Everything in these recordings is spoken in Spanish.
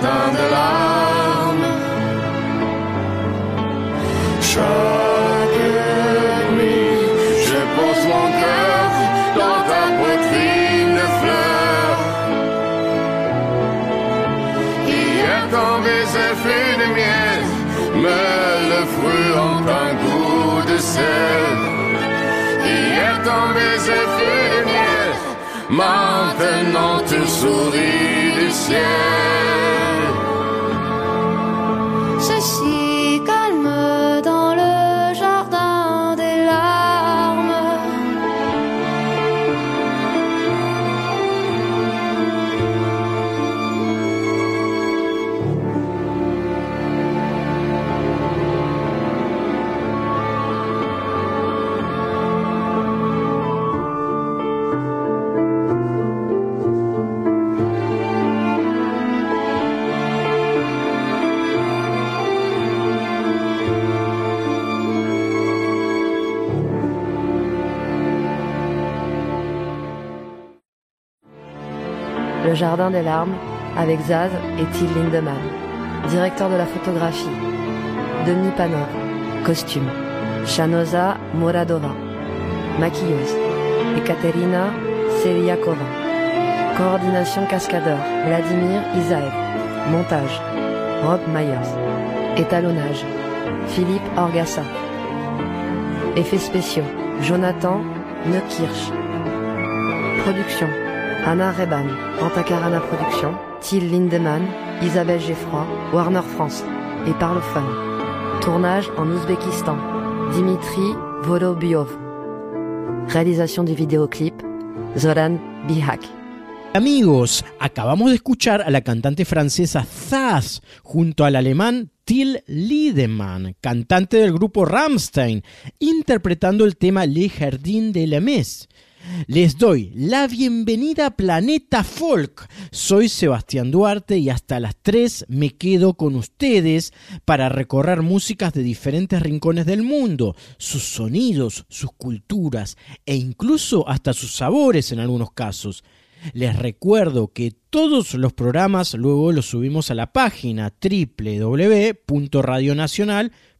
de larmes. Chaque nuit, je pose mon cœur dans ta poitrine de fleurs. Hier, quand baiser fut de miel, mais le fruit en un goût de sel. Hier, quand baiser fut de miel, maintenant tu souris du ciel. Jardin des larmes avec Zaz et Till Lindemann. Directeur de la photographie. Denis Panor. Costume. Shanoza Moradova. Maquilleuse. Ekaterina Kova. Coordination Cascadeur, Vladimir Isaev. Montage, Rob Myers. Étalonnage, Philippe Orgassa. Effets spéciaux, Jonathan Neukirch. Production, Anna Reban, Antakarana Production, Till Lindemann, Isabelle Geffroy, Warner France et Parlophone. Tournage en Ouzbékistan, Dimitri Volobiov. Réalisation du vidéoclip, Zoran Bihak. Amigos, acabamos de escuchar a la cantante francesa Zaz junto al alemán Till Liedemann, cantante del grupo Rammstein, interpretando el tema Le Jardin de la Messe. Les doy la bienvenida a Planeta Folk. Soy Sebastián Duarte y hasta las 3 me quedo con ustedes para recorrer músicas de diferentes rincones del mundo, sus sonidos, sus culturas e incluso hasta sus sabores en algunos casos. Les recuerdo que todos los programas luego los subimos a la página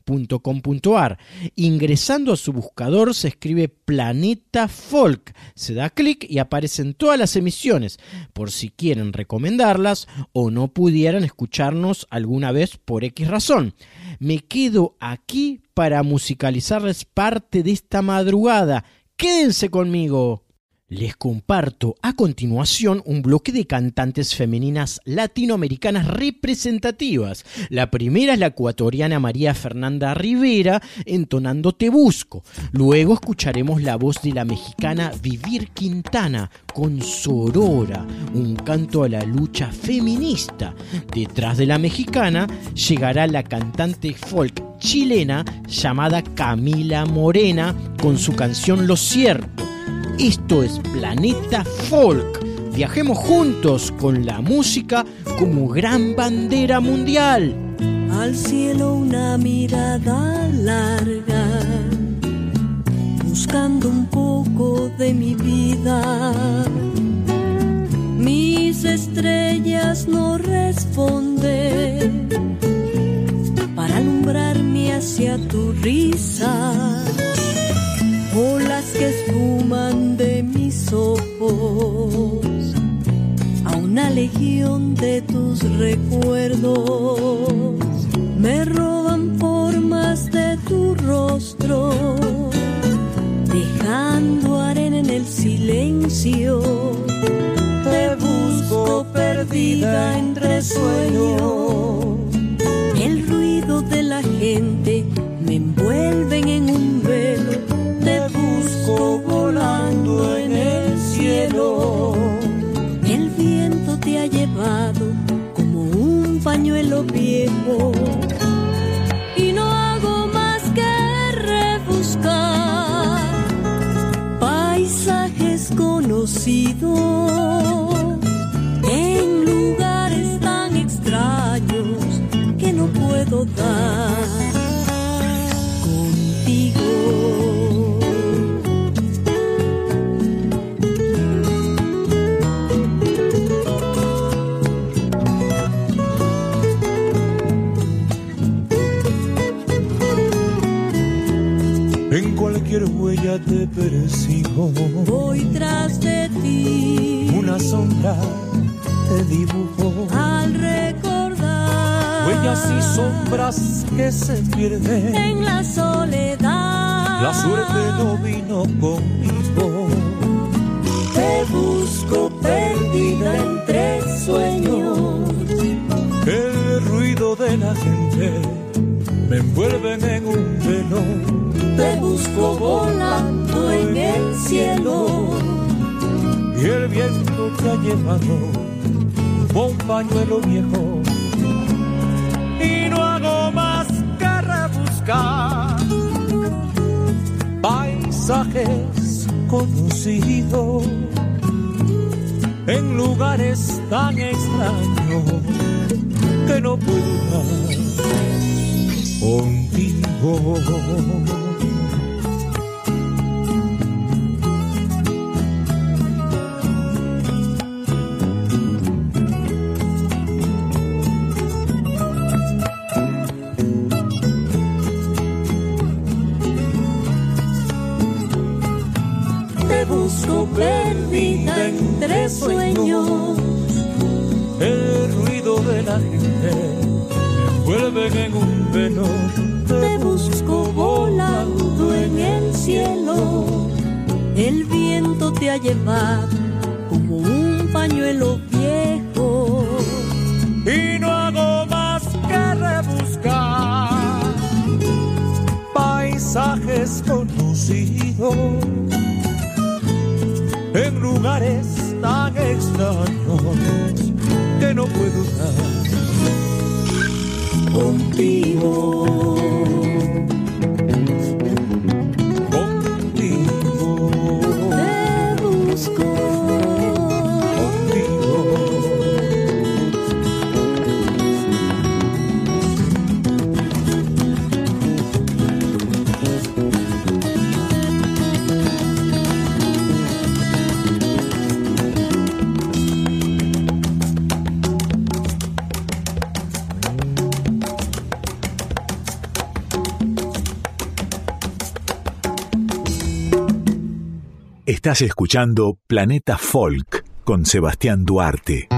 www.radionacional.com.ar. Ingresando a su buscador se escribe Planeta Folk. Se da clic y aparecen todas las emisiones, por si quieren recomendarlas o no pudieran escucharnos alguna vez por X razón. Me quedo aquí para musicalizarles parte de esta madrugada. Quédense conmigo. Les comparto a continuación un bloque de cantantes femeninas latinoamericanas representativas. La primera es la ecuatoriana María Fernanda Rivera entonando Te Busco. Luego escucharemos la voz de la mexicana Vivir Quintana con Sorora, un canto a la lucha feminista. Detrás de la mexicana llegará la cantante folk chilena llamada Camila Morena con su canción Lo Cierto. Esto es Planeta Folk. Viajemos juntos con la música como gran bandera mundial. Al cielo una mirada larga, buscando un poco de mi vida. Mis estrellas no responden hacia tu risa olas que esfuman de mis ojos a una legión de tus recuerdos. Me roban formas de tu rostro, dejando arena en el silencio. Te busco perdida entre sueños. Contigo. cualquier huella te persigo. Voy tras de Una sombra te dibujo. Al recordar. Huellas y sombras que se pierden. En la soledad. La suerte no vino conmigo. Te busco perdida entre sueños. El ruido de la gente me envuelven en un velo te busco volando en el cielo. Y el viento te ha llevado un pañuelo viejo. Y no hago más que rebuscar paisajes conocidos en lugares tan extraños que no puedo contigo. Estás escuchando Planeta Folk con Sebastián Duarte.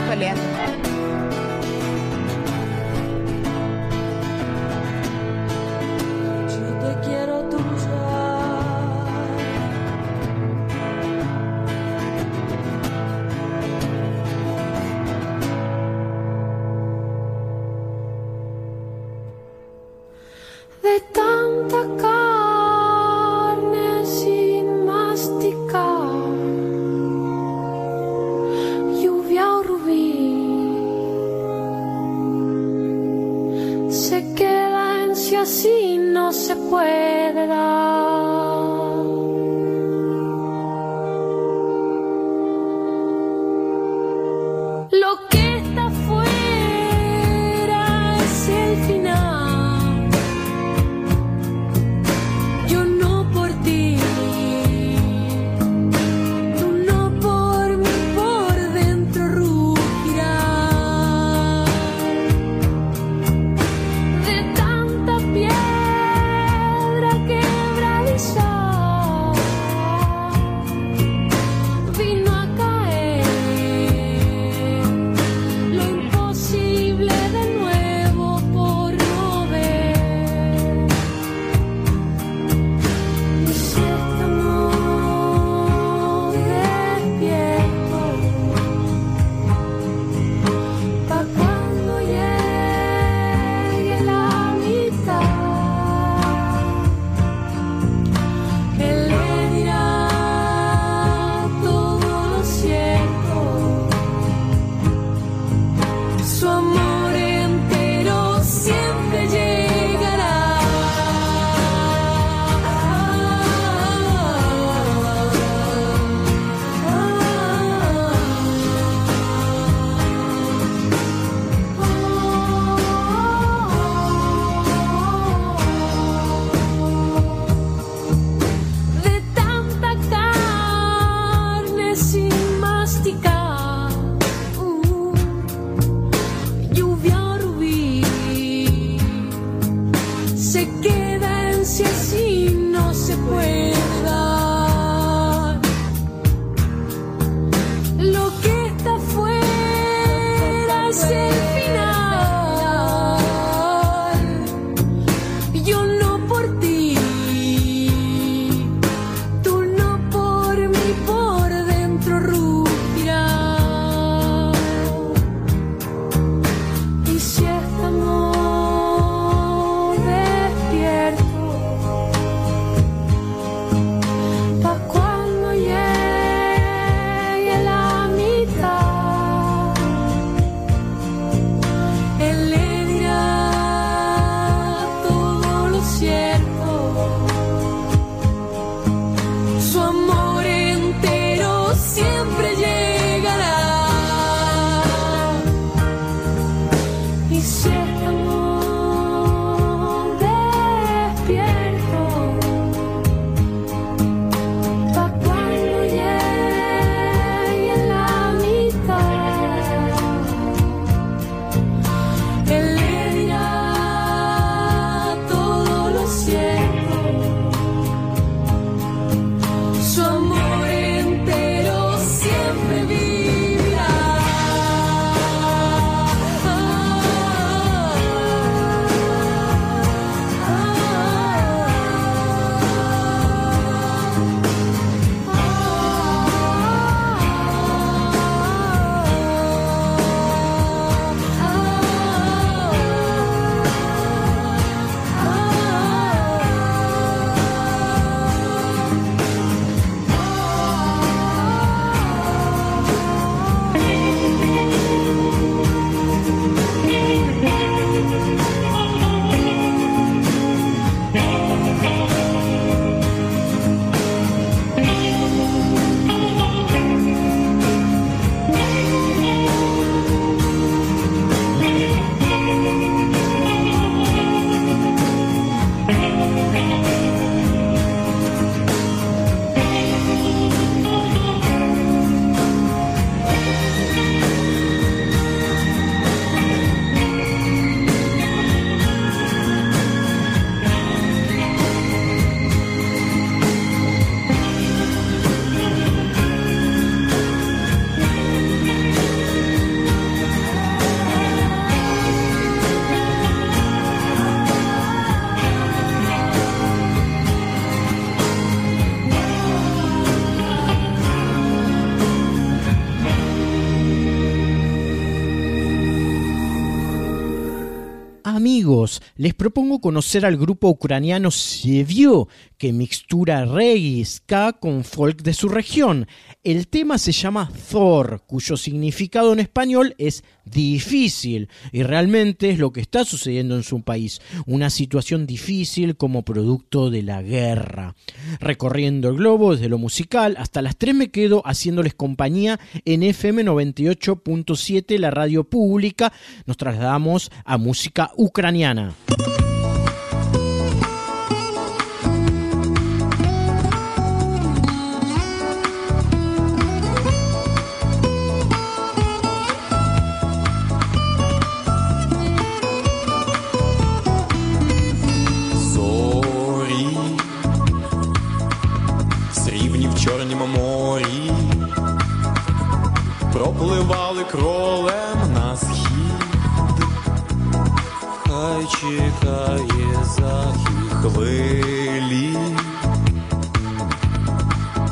Para les propongo conocer al grupo ucraniano Sevio, que mixtura reggae ska con folk de su región. El tema se llama Thor, cuyo significado en español es difícil y realmente es lo que está sucediendo en su país, una situación difícil como producto de la guerra. Recorriendo el globo desde lo musical hasta las 3 me quedo haciéndoles compañía en FM 98.7, la radio pública. Nos trasladamos a música ucraniana. Чорнім морі, пропливали кролем на схід, хай чекає захід хвилі,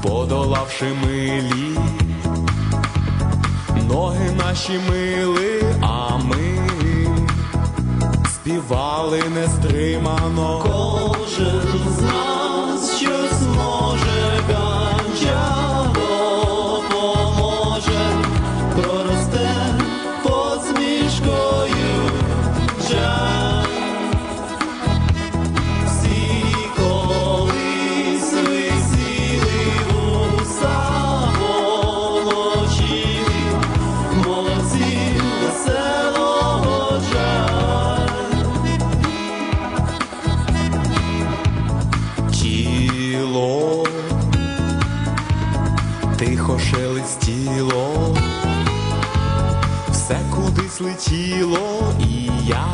подолавши милі, ноги наші мили, а ми співали нестримано. Кожен з нас кудись летіло, і я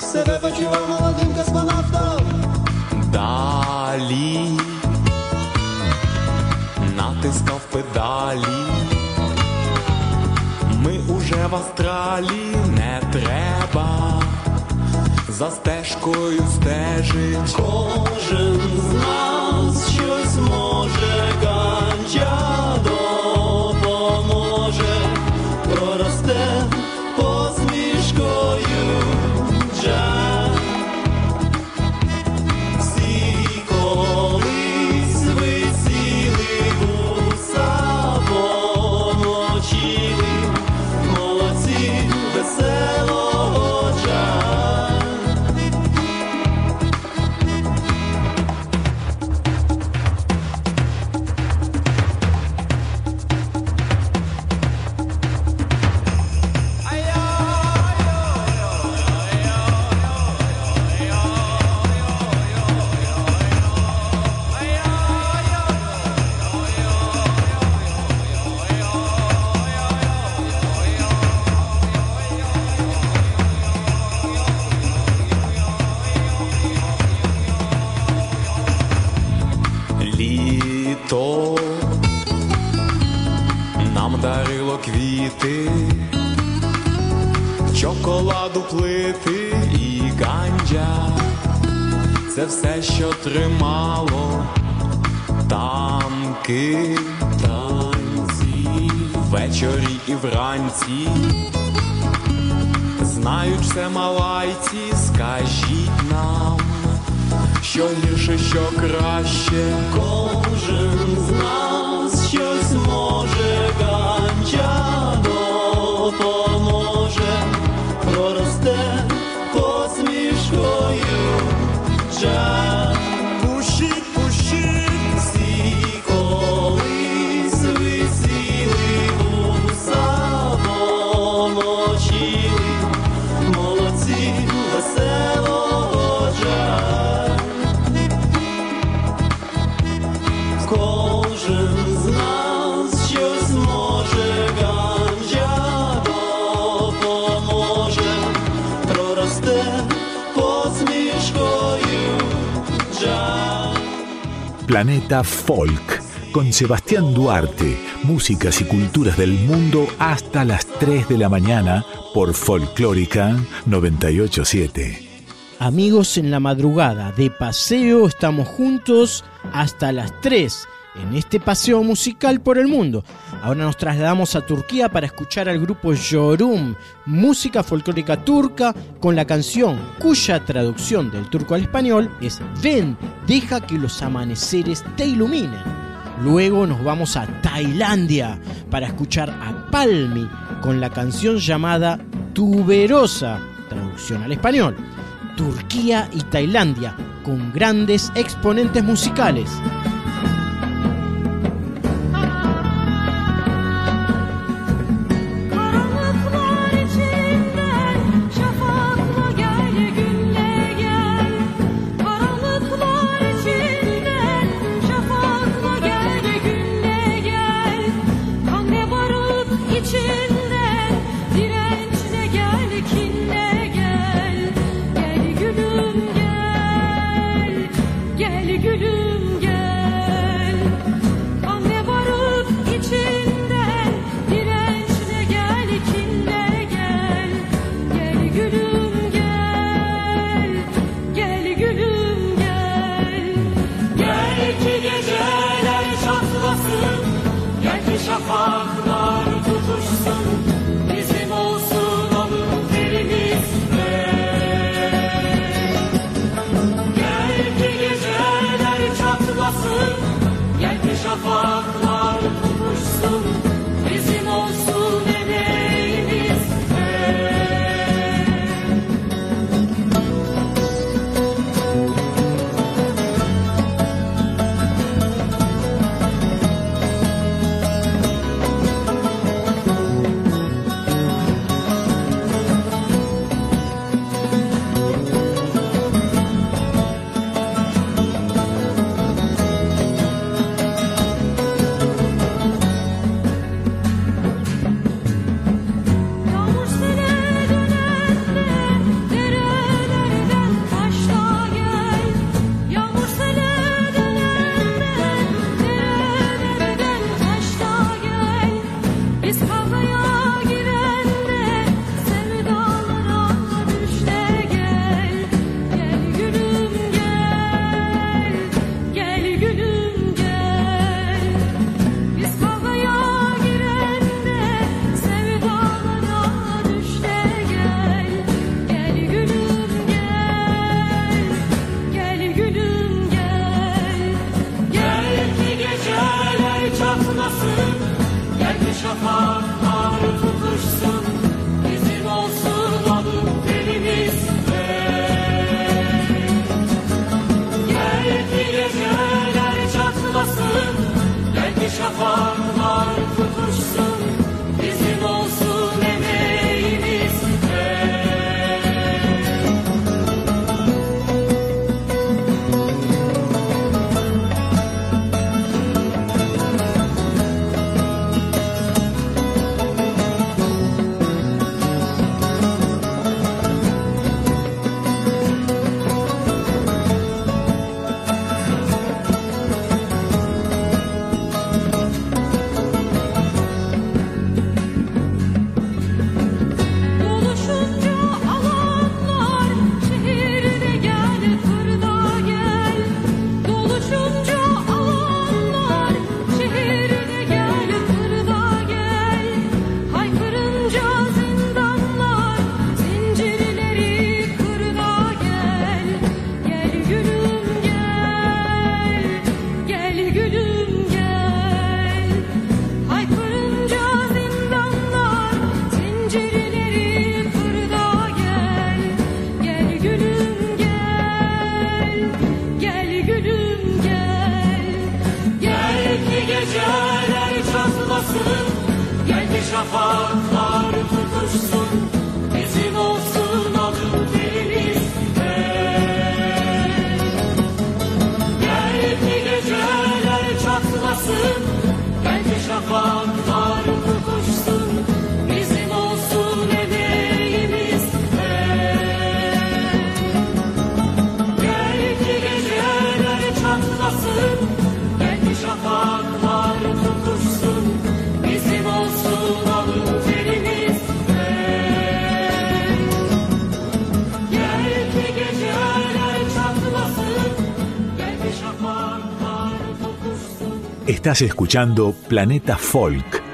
себе почував молодим космонавтом. Далі натискав педалі. Ми уже в астралі не треба за стежкою стежить. Кожен з нас щось може, вранці. Знають все малайці, скажіть нам, що гірше, що краще. Кожен з нас щось може, ганча допоможе, проросте Planeta Folk, con Sebastián Duarte, músicas y culturas del mundo hasta las 3 de la mañana por Folclórica 987. Amigos en la madrugada, de paseo, estamos juntos hasta las 3. en este paseo musical por el mundo. Ahora nos trasladamos a Turquía para escuchar al grupo Yorum, música folclórica turca con la canción cuya traducción del turco al español es Ven, deja que los amaneceres te iluminen. Luego nos vamos a Tailandia para escuchar a Palmi con la canción llamada Tuberosa, traducción al español. Turquía y Tailandia con grandes exponentes musicales. Estás escuchando Planeta Folk.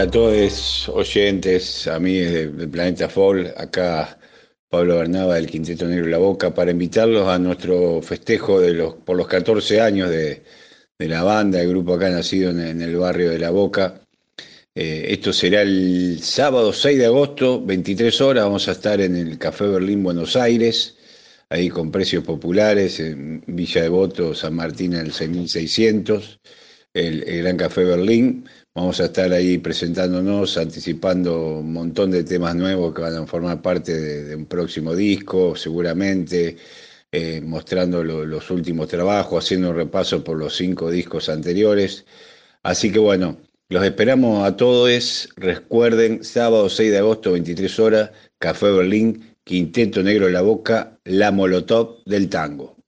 Hola a todos, oyentes, amigos de, Planeta Fall, acá Pablo Bernaba del Quinteto Negro La Boca, para invitarlos a nuestro festejo por los 14 años de, la banda, el grupo acá nacido en, el barrio de La Boca. Eh, esto será el sábado 6 de agosto, 23 horas, vamos a estar en el Café Berlín Buenos Aires, ahí con precios populares, en Villa Devoto, San Martín, el 6600, el, el Gran Café Berlín. Vamos a estar ahí presentándonos, anticipando un montón de temas nuevos que van a formar parte de, un próximo disco, seguramente, eh, mostrando los últimos trabajos, haciendo un repaso por los cinco discos anteriores. Así que bueno, los esperamos a todos. Recuerden, sábado 6 de agosto, 23 horas, Café Berlín, Quinteto Negro de la Boca, La Molotov del Tango.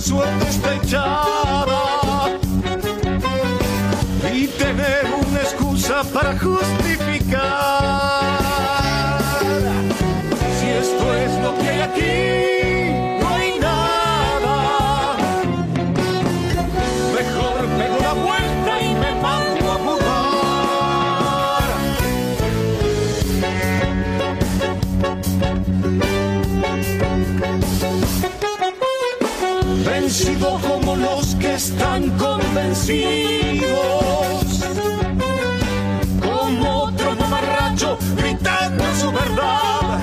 suerte está echada. Y tener una excusa para justificar están convencidos. Como otro mamarracho gritando su verdad.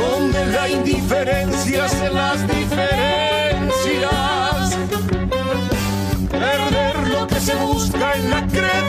Donde la indiferencia se las diferencias. Perder lo que se busca en la creencia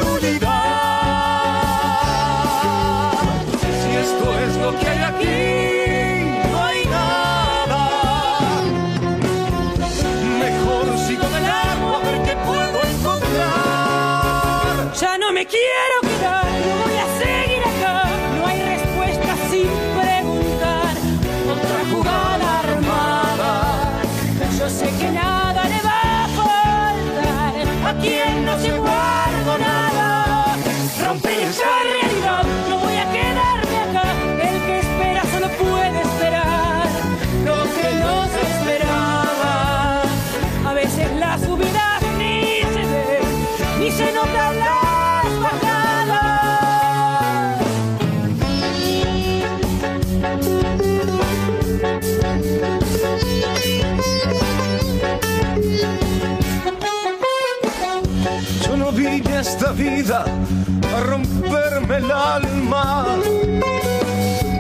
el alma,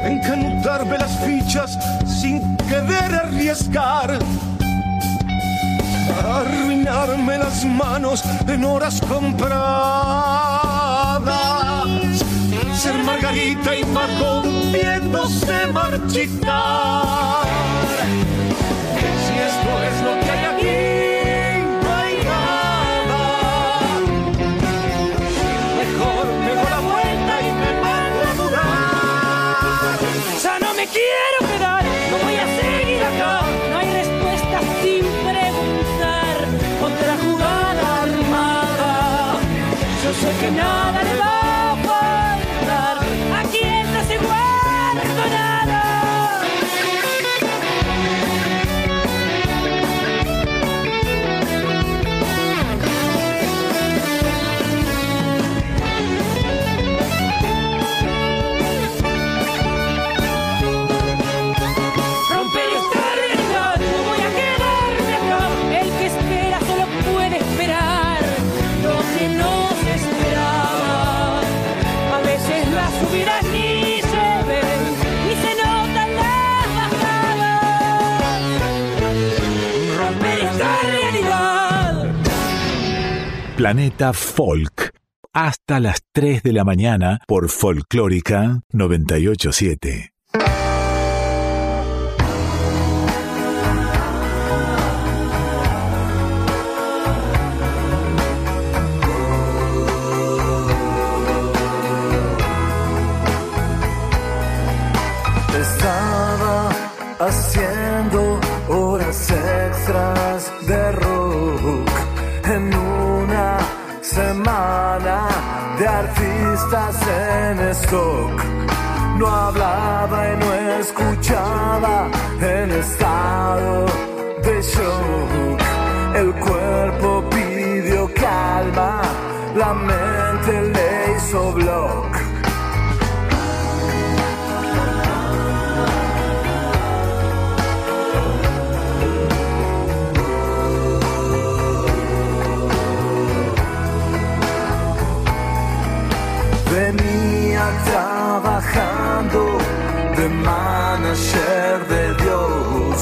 encanutarme las fichas sin querer arriesgar, arruinarme las manos en horas compradas, ser Margarita y Margot viéndose marchitar. Si esto es take another look. Planeta Folk. Hasta las 3 de la mañana por Folclórica 987. No hablaba y no escuchaba en estado de shock. de manager de Dios,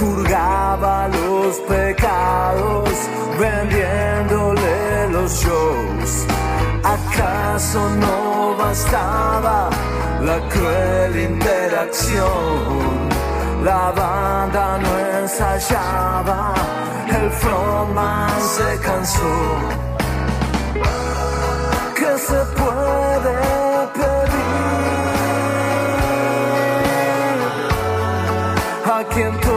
purgaba los pecados vendiéndole los shows. ¿Acaso no bastaba la cruel interacción? La banda no ensayaba, el frontman se cansó. ¿Qué se puede a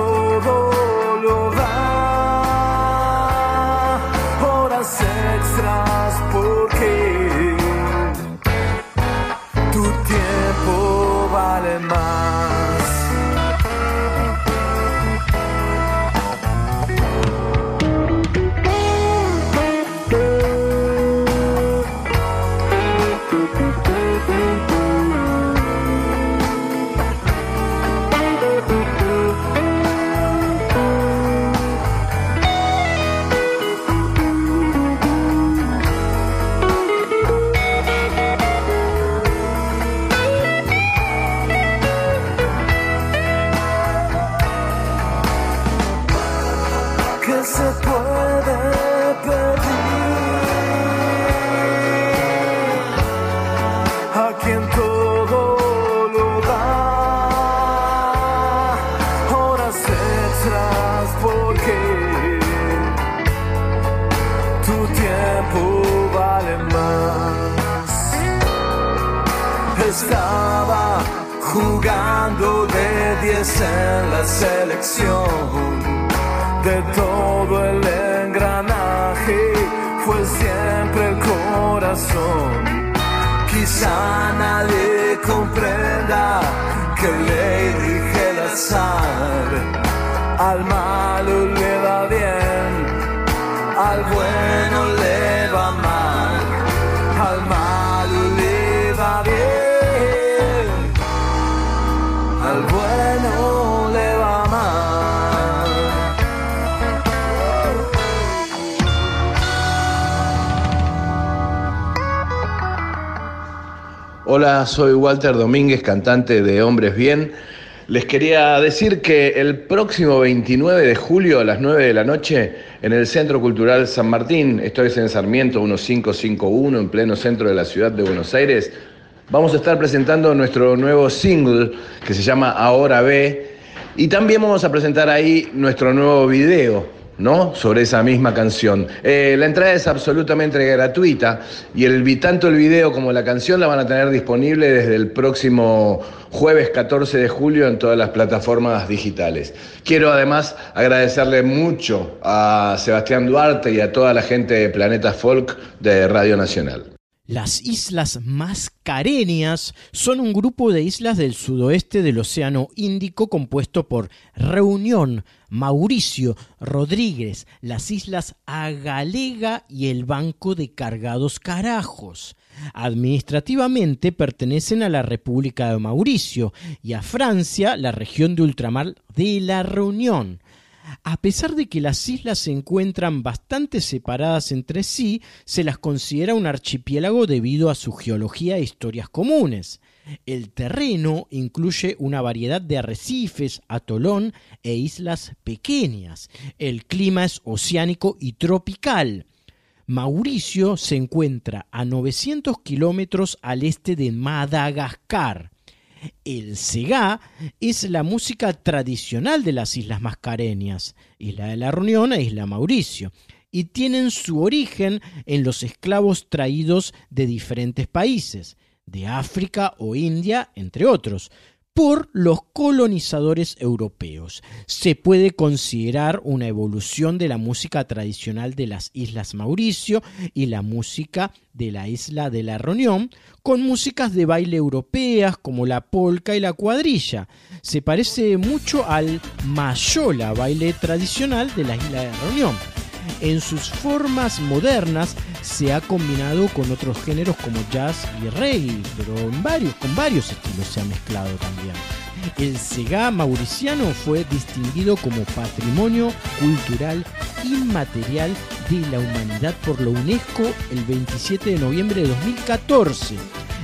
soy Walter Domínguez, cantante de Hombres Bien. Les quería decir que el próximo 29 de julio a las 9 de la noche en el Centro Cultural San Martín, esto es en Sarmiento 1551, en pleno centro de la ciudad de Buenos Aires, vamos a estar presentando nuestro nuevo single que se llama Ahora Ve y también vamos a presentar ahí nuestro nuevo video. ¿No? Sobre esa misma canción. Eh, la entrada es absolutamente gratuita y el, tanto el video como la canción la van a tener disponible desde el próximo jueves 14 de julio en todas las plataformas digitales. Quiero además agradecerle mucho a Sebastián Duarte y a toda la gente de Planeta Folk de Radio Nacional. Las Islas Mascareñas son un grupo de islas del sudoeste del Océano Índico compuesto por Reunión, Mauricio, Rodríguez, las Islas Agalega y el Banco de Cargados Carajos. Administrativamente pertenecen a la República de Mauricio y a Francia la región de ultramar de la Reunión. A pesar de que las islas se encuentran bastante separadas entre sí, se las considera un archipiélago debido a su geología e historias comunes. El terreno incluye una variedad de arrecifes, atolón e islas pequeñas. El clima es oceánico y tropical. Mauricio se encuentra a 900 kilómetros al este de Madagascar. El segá es la música tradicional de las Islas Mascareñas, Isla de la Reunión e Isla Mauricio, y tienen su origen en los esclavos traídos de diferentes países, de África o India, entre otros, por los colonizadores europeos. Se puede considerar una evolución de la música tradicional de las Islas Mauricio y la música de la isla de la Reunión, con músicas de baile europeas como la polca y la cuadrilla. Se parece mucho al mayola, baile tradicional de la isla de la Reunión. En sus formas modernas se ha combinado con otros géneros como jazz y reggae, pero varios, con varios estilos se ha mezclado también. El Segá mauriciano fue distinguido como Patrimonio Cultural Inmaterial de la Humanidad por la UNESCO el 27 de noviembre de 2014.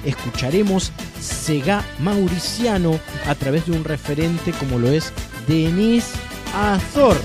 Escucharemos Segá mauriciano a través de un referente como lo es Denis Azor.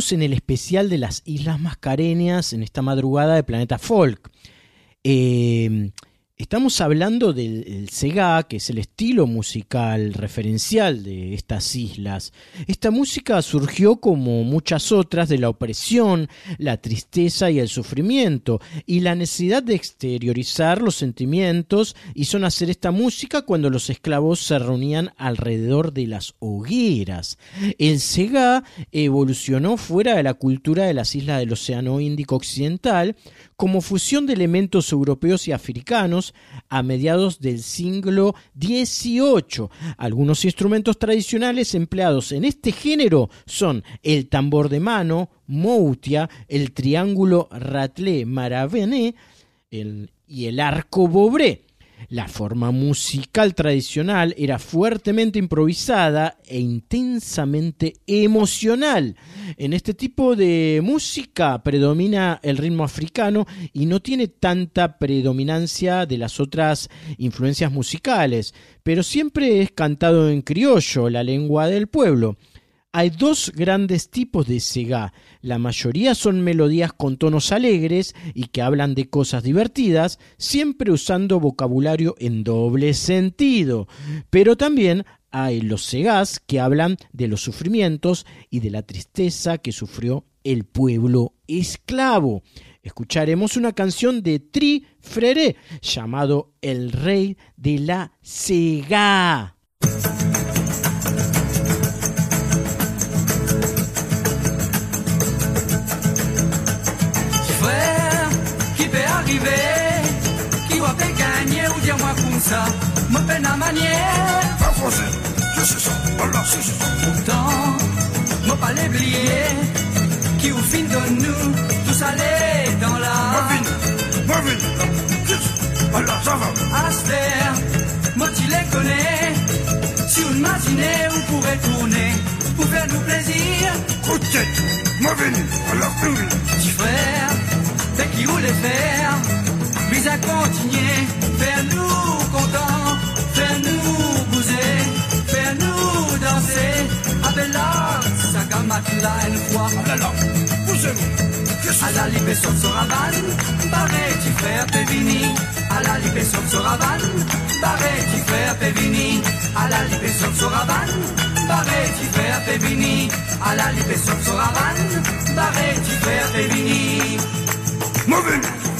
En el especial de las Islas Mascareñas en esta madrugada de Planeta Folk. Eh, estamos hablando del el Sega, que es el estilo musical referencial de estas islas. Esta música surgió como muchas otras de la opresión, la tristeza y el sufrimiento, y la necesidad de exteriorizar los sentimientos hizo nacer esta música cuando los esclavos se reunían alrededor de las hogueras. El Sega evolucionó fuera de la cultura de las islas del Océano Índico Occidental como fusión de elementos europeos y africanos a mediados del siglo XVIII. Algunos instrumentos tradicionales empleados en este género son el tambor de mano, moutia, el triángulo ratlé maravené y el arco bobré. La forma musical tradicional era fuertemente improvisada e intensamente emocional. En este tipo de música predomina el ritmo africano y no tiene tanta predominancia de las otras influencias musicales, pero siempre es cantado en criollo, la lengua del pueblo. Hay dos grandes tipos de sega. La mayoría son melodías con tonos alegres y que hablan de cosas divertidas, siempre usando vocabulario en doble sentido. Pero también hay los segás que hablan de los sufrimientos y de la tristeza que sufrió el pueblo esclavo. Escucharemos una canción de Tri Frere llamado El Rey de la Sega. Ça, me peine à manière. Pas français, je sais ça, voilà, c'est ça. Pourtant, me pas l'oublier, qui au fin de nous, tous aller dans la. Marvin, Marvin, voilà, ça va. Faire, moi tu les connais, sur une matinée on pourrait tourner, pour faire nous plaisir. Coup de tête, Marvin, alors Petit frère, c'est qui voulait faire, puis à continuer. Faire-nous contents, faire-nous bouser, faire-nous danser. Abelard, Sakamatula, elle croit. Ah là là, poussez-vous. À la libe sur Soravan, barretti frère Pevini. À la libe sur Soravan, barretti frère Pevini. À la libe sur Soravan, barretti frère Pevini. À la libe sur Soravan, barretti frère Pevini. Moving!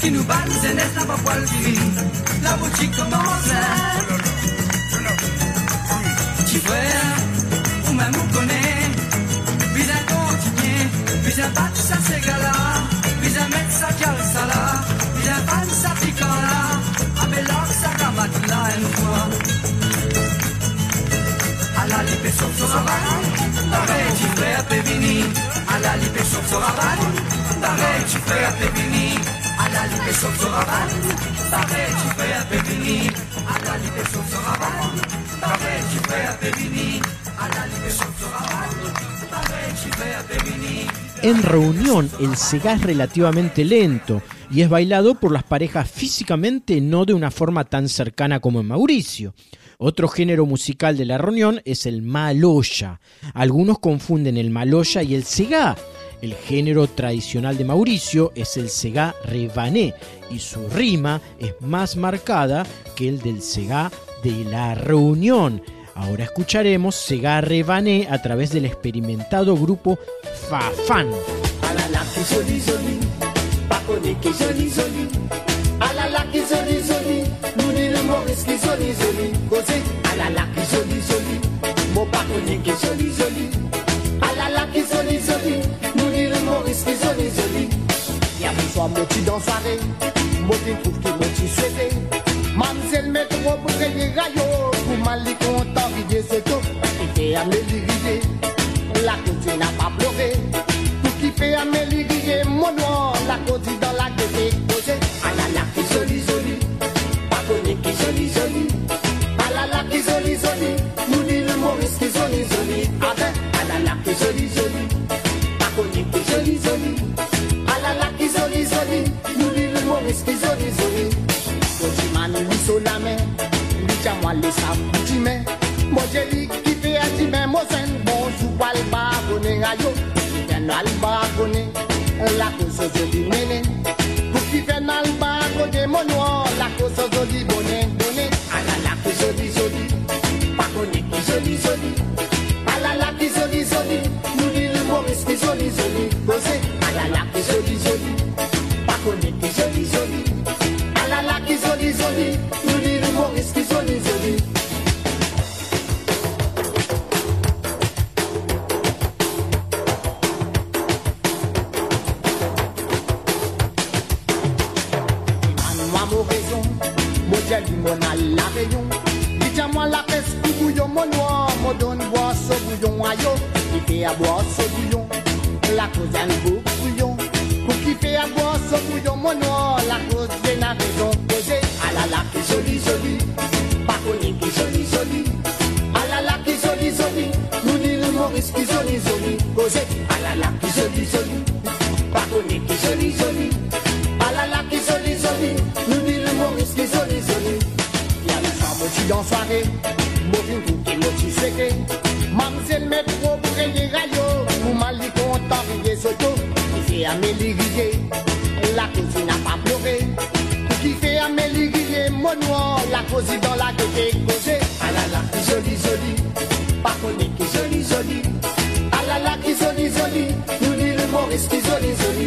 qui nous bat, nous. La boutique commence. Petit ou même vous connaît, puis un continuer, puis un battre ça c'est gala, puis un sa calça En reunión, el sega es relativamente lento y es bailado por las parejas físicamente no de una forma tan cercana como en Mauricio. Otro género musical de la reunión es el maloya. Algunos confunden el maloya y el sega. El género tradicional de Mauricio es el sega rebané y su rima es más marcada que el del sega de la reunión. Ahora escucharemos Sega Rebané a través del experimentado grupo Fafan. Maurice qui joli joli, causé ah à la la qui joli joli, mon patronnier ah qui joli joli, à la qui joli, nous dit le Maurice qui joli joli. Y'a plus soit mon petit dans soirée, mon petit trouve qui mon petit souhaité, mamselle mettre au bouteille rayo, pour mal les contents vider ce taux, et à me l'irriter, la côté n'a pas pleuré, pour qui fait à mon noir. le sap. Ti men Mojeli ki fe a ti men mozen Bonjou al bagone a yo. Ki ven al bagone La kouzou ze di menen Pou ki ven al bagone monwa donne boire ce bouillon ayo. Il fait à boire ce bouillon, la cause un beau bouillon. Pour qui fait à boire ce bouillon mon la cause de la raison posée. Alala qui joli joli, pas connu qui joli joli. Alala qui joli nous dit le Maurice qui joli joli. Posé, alala qui joli pas connu qui joli joli. Alala qui joli nous dit le Maurice qui joli joli. Y'a le soir moti dans soirée, fait Amélie Guillet, la cause n'a pas pleuré. Qui fait Amélie Guillet, mon noir, la cause dans la tête causée. Ah là là, qui jolie, jolie, pas connu, qui jolie, jolie. Ah qui jolie, jolie, nous dit le Maurice, qui jolie, jolie.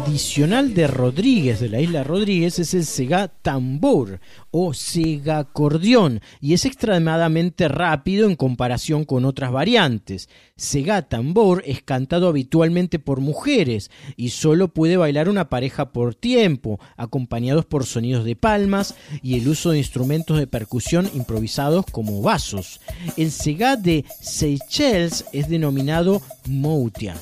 Tradicional de Rodríguez, de la isla Rodríguez, es el sega tambor o sega acordeón y es extremadamente rápido en comparación con otras variantes. Sega tambor es cantado habitualmente por mujeres y solo puede bailar una pareja por tiempo, acompañados por sonidos de palmas y el uso de instrumentos de percusión improvisados como vasos. El sega de Seychelles es denominado moutia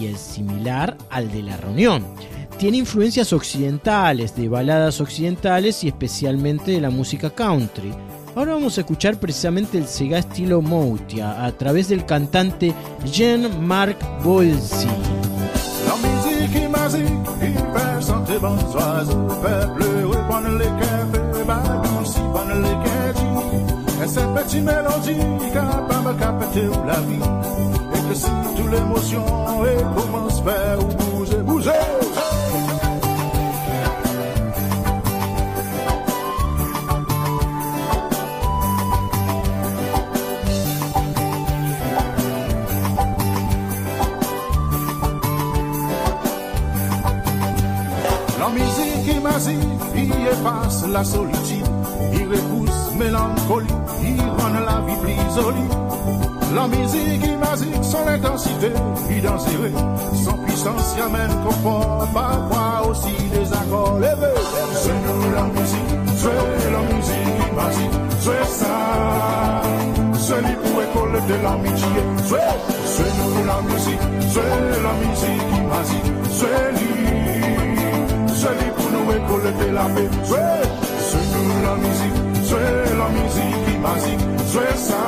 y es similar al de la reunión. Tiene influencias occidentales, de baladas occidentales y especialmente de la música country. Ahora vamos a escuchar precisamente el Sega estilo Moutia a través del cantante Jean-Marc Bolsi. La. Magique, il efface la solitude, il repousse mélancolie, il rend la vie plus jolie. La musique est magique, son intensité, il danserait, son puissance y amène confort, parfois aussi des accords élevés. C'est nous la musique, c'est la musique magique, c'est ça. C'est lui pour école de l'amitié, c'est nous la musique, c'est la musique magique, c'est lui celui pour nous récolter la paix. Soyez nous la musique, soyez la musique magique, soyez ça.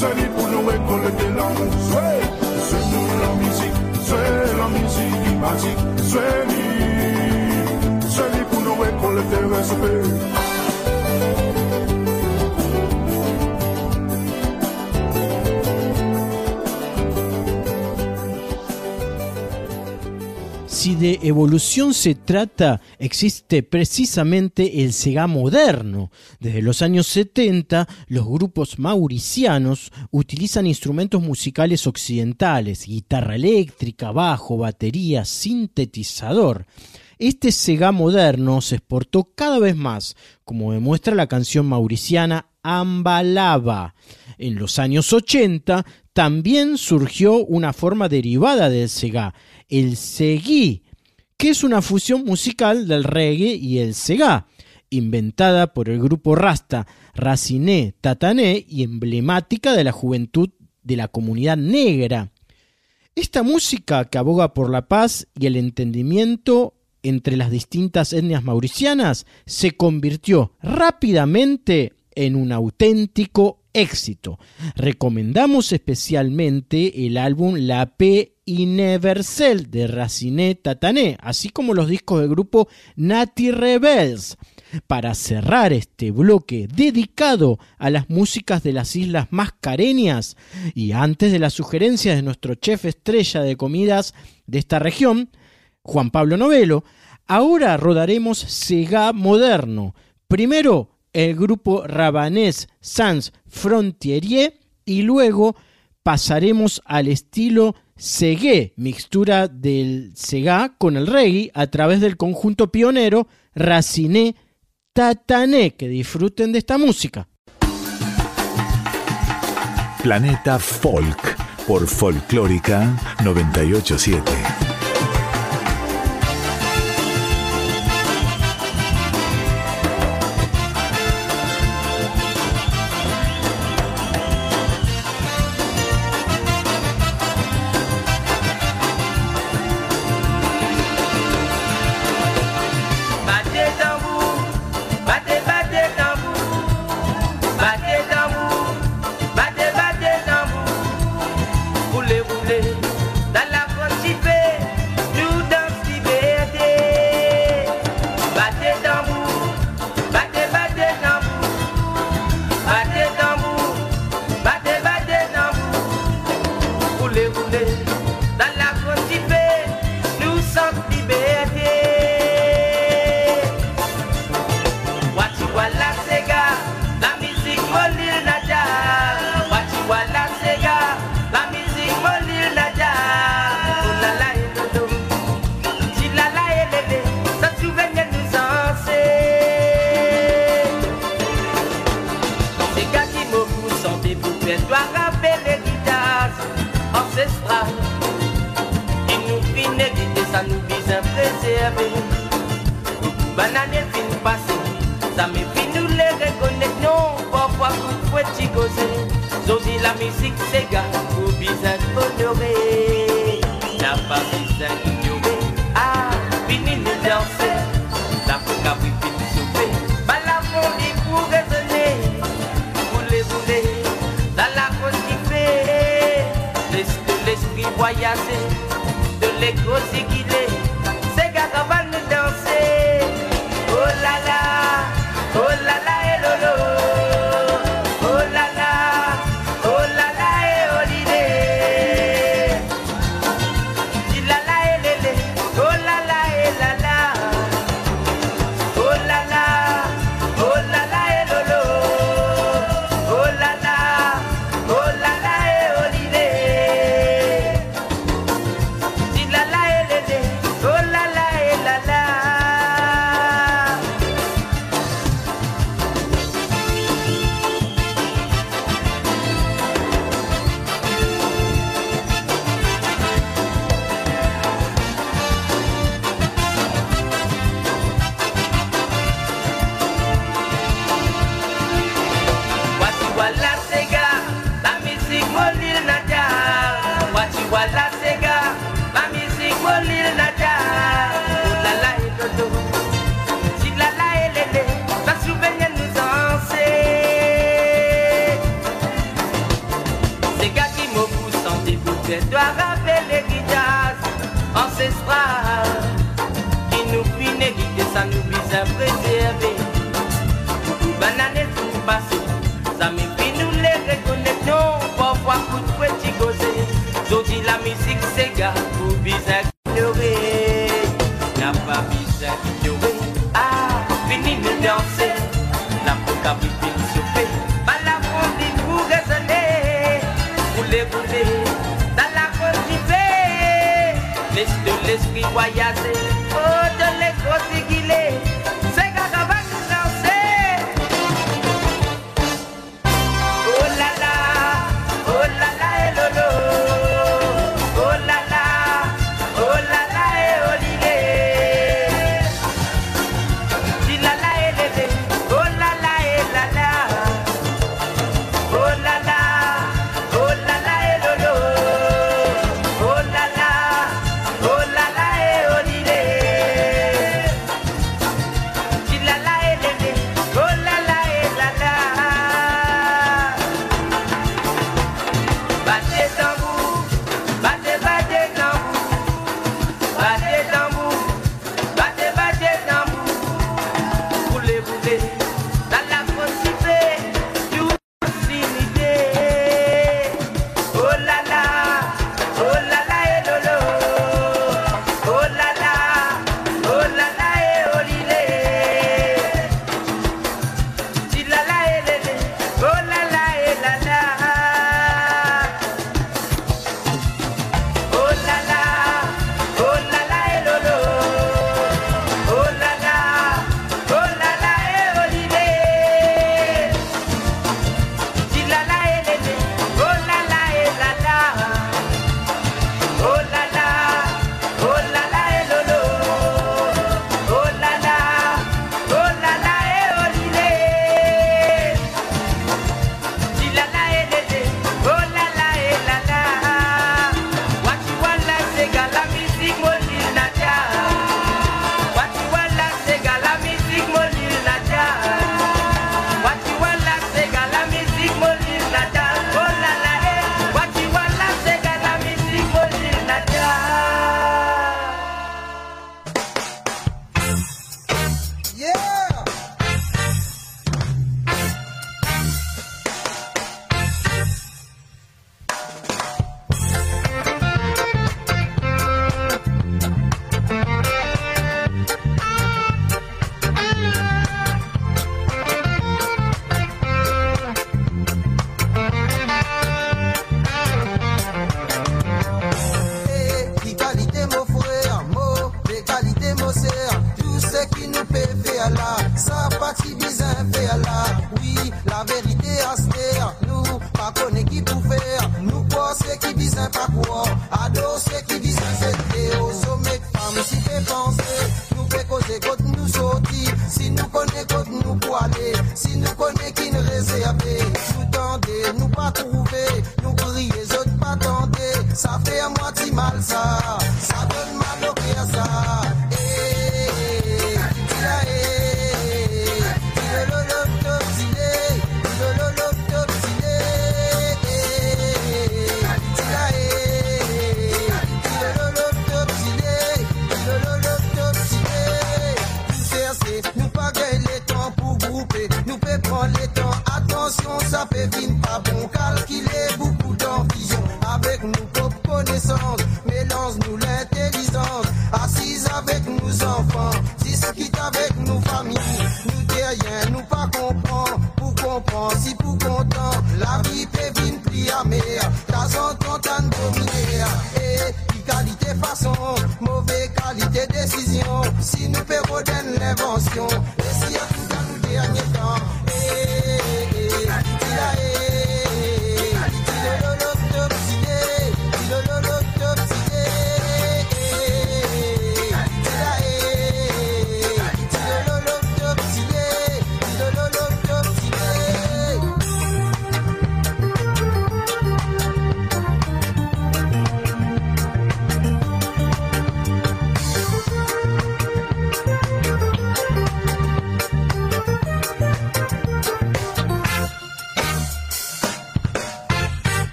Celui pour nous récolter l'amour, soyez. Soyez nous la musique, soyez la musique magique, soyez lui. Celui pour nous récolter respect. Si de evolución se trata, existe precisamente el Sega moderno. Desde los años 70, los grupos mauricianos utilizan instrumentos musicales occidentales, guitarra eléctrica, bajo, batería, sintetizador. Este Sega moderno se exportó cada vez más, como demuestra la canción mauriciana Ambalaba. En los años 80 también surgió una forma derivada del Sega, el Segui, que es una fusión musical del reggae y el Sega, inventada por el grupo Rasta Raciné Tatané y emblemática de la juventud de la comunidad negra. Esta música que aboga por la paz y el entendimiento entre las distintas etnias mauricianas se convirtió rápidamente en un auténtico éxito. Recomendamos especialmente el álbum La P Universel de Raciné Tatané, así como los discos del grupo Nati Rebels. Para cerrar este bloque dedicado a las músicas de las islas mascareñas y antes de las sugerencias de nuestro chef estrella de comidas de esta región, Juan Pablo Novelo, ahora rodaremos Sega moderno. Primero el grupo rabanés Sans Frontierier y luego pasaremos al estilo Segué, mixtura del Sega con el reggae a través del conjunto pionero Raciné Tatané. Que disfruten de esta música. Planeta Folk por Folclórica 987.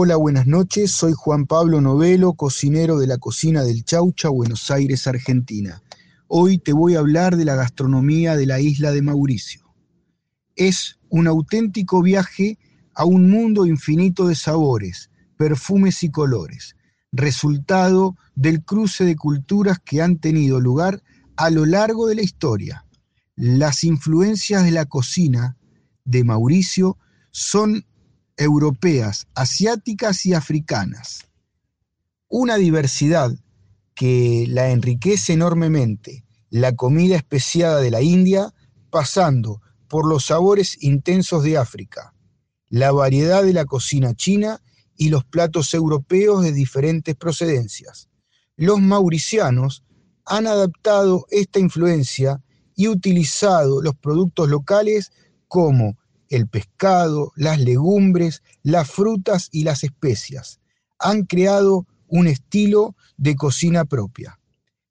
Hola, buenas noches. Soy Juan Pablo Novelo, cocinero de la cocina del Chaucha, Buenos Aires, Argentina. Hoy te voy a hablar de la gastronomía de la isla de Mauricio. Es un auténtico viaje a un mundo infinito de sabores, perfumes y colores, resultado del cruce de culturas que han tenido lugar a lo largo de la historia. Las influencias de la cocina de Mauricio son europeas, asiáticas y africanas. Una diversidad que la enriquece enormemente, la comida especiada de la India, pasando por los sabores intensos de África, la variedad de la cocina china y los platos europeos de diferentes procedencias. Los mauricianos han adaptado esta influencia y utilizado los productos locales como el pescado, las legumbres, las frutas y las especias. Han creado un estilo de cocina propia.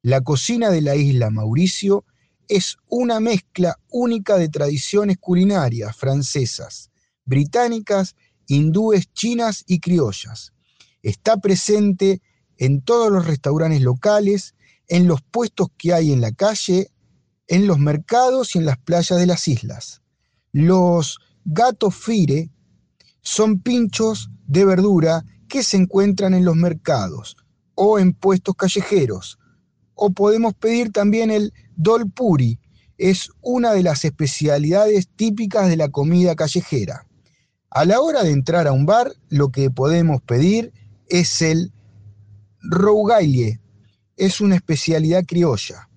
La cocina de la isla Mauricio es una mezcla única de tradiciones culinarias francesas, británicas, hindúes, chinas y criollas. Está presente en todos los restaurantes locales, en los puestos que hay en la calle, en los mercados y en las playas de las islas. Los gatos fire son pinchos de verdura que se encuentran en los mercados o en puestos callejeros. O podemos pedir también el dol puri, es una de las especialidades típicas de la comida callejera. A la hora de entrar a un bar, lo que podemos pedir es el rougaille, es una especialidad criolla.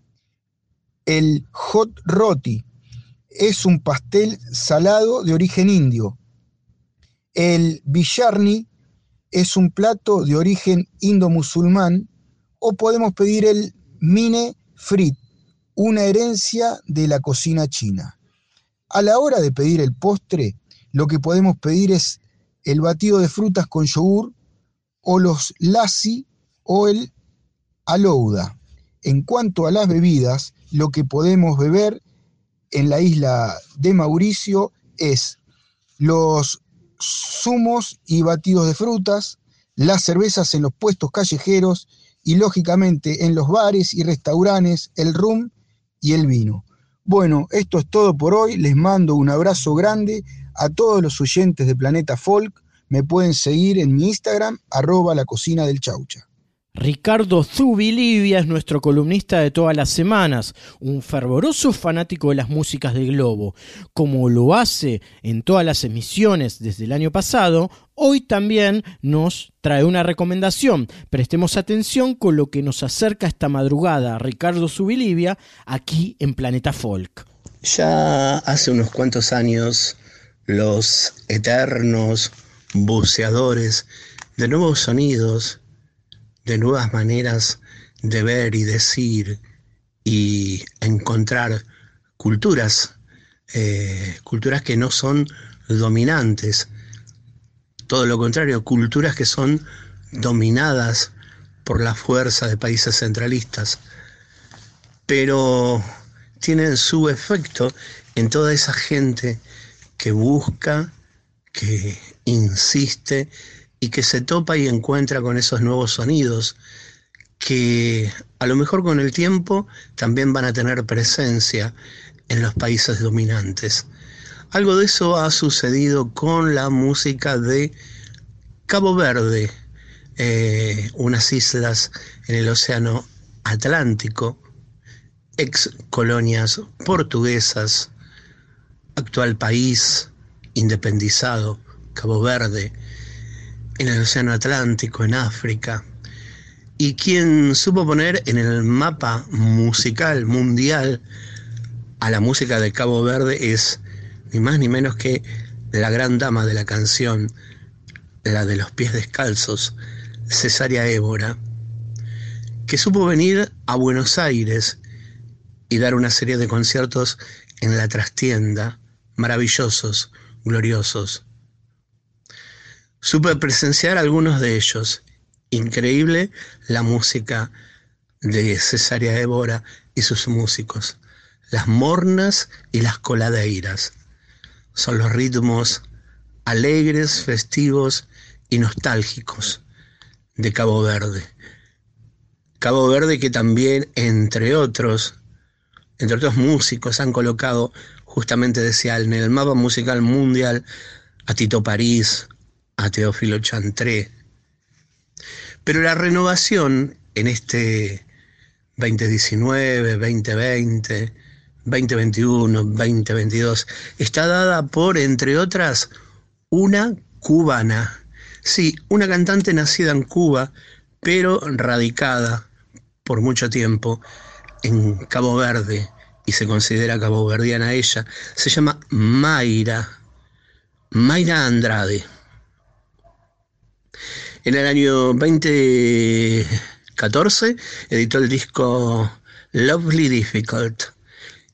El hot roti es un pastel salado de origen indio. El billarni es un plato de origen indo-musulmán o podemos pedir el mine frit, una herencia de la cocina china. A la hora de pedir el postre, lo que podemos pedir es el batido de frutas con yogur o los lassi o el alouda. En cuanto a las bebidas, lo que podemos beber en la isla de Mauricio es los zumos y batidos de frutas, las cervezas en los puestos callejeros y lógicamente en los bares y restaurantes el rum y el vino. Bueno, esto es todo por hoy. Les mando un abrazo grande a todos los oyentes de Planeta Folk. Me pueden seguir en mi Instagram, arroba la cocina del chaucha. Ricardo Zubilivia es nuestro columnista de todas las semanas, un fervoroso fanático de las músicas de Globo. Como lo hace en todas las emisiones desde el año pasado, hoy también nos trae una recomendación. Prestemos atención con lo que nos acerca esta madrugada Ricardo Zubilivia aquí en Planeta Folk. Ya hace unos cuantos años, los eternos buceadores de nuevos sonidos, de nuevas maneras de ver y decir y encontrar culturas, eh, culturas que no son dominantes, todo lo contrario, culturas que son dominadas por la fuerza de países centralistas, pero tienen su efecto en toda esa gente que busca, que insiste y que se topa y encuentra con esos nuevos sonidos que a lo mejor con el tiempo también van a tener presencia en los países dominantes. Algo de eso ha sucedido con la música de Cabo Verde, eh, unas islas en el Océano Atlántico, ex colonias portuguesas, actual país independizado, Cabo Verde, en el Océano Atlántico, en África, y quien supo poner en el mapa musical mundial a la música de Cabo Verde es ni más ni menos que la gran dama de la canción, la de los pies descalzos, Cesárea Évora, que supo venir a Buenos Aires y dar una serie de conciertos en la trastienda, maravillosos, gloriosos. Supe presenciar algunos de ellos. Increíble la música de Cesárea Évora y sus músicos. Las mornas y las coladeiras. Son los ritmos alegres, festivos y nostálgicos de Cabo Verde. Cabo Verde que también, entre otros, entre otros músicos, han colocado, justamente decía, en el mapa musical mundial a Tito París, a Teófilo Chantré. Pero la renovación en este 2019, 2020, 2021, 2022 está dada por, entre otras, una cubana. Sí, una cantante nacida en Cuba, pero radicada por mucho tiempo en Cabo Verde y se considera caboverdiana ella. Se llama Mayra, Mayra Andrade. En el año 2014 editó el disco Lovely Difficult.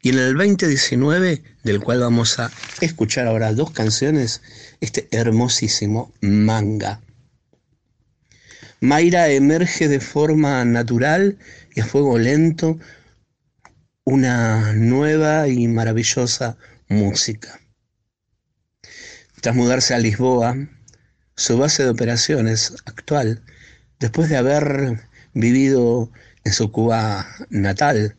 Y en el 2019, del cual vamos a escuchar ahora dos canciones, este hermosísimo manga. Mayra emerge de forma natural y a fuego lento una nueva y maravillosa música. Tras mudarse a Lisboa, su base de operaciones actual, después de haber vivido en su Cuba natal,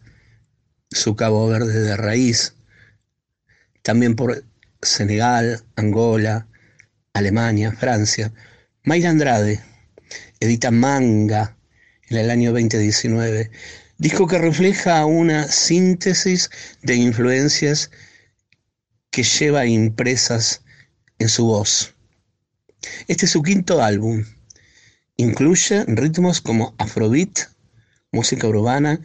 su Cabo Verde de raíz, también por Senegal, Angola, Alemania, Francia, Mayra Andrade edita Manga en el año 2019, disco que refleja una síntesis de influencias que lleva impresas en su voz. Este es su quinto álbum. Incluye ritmos como afrobeat, música urbana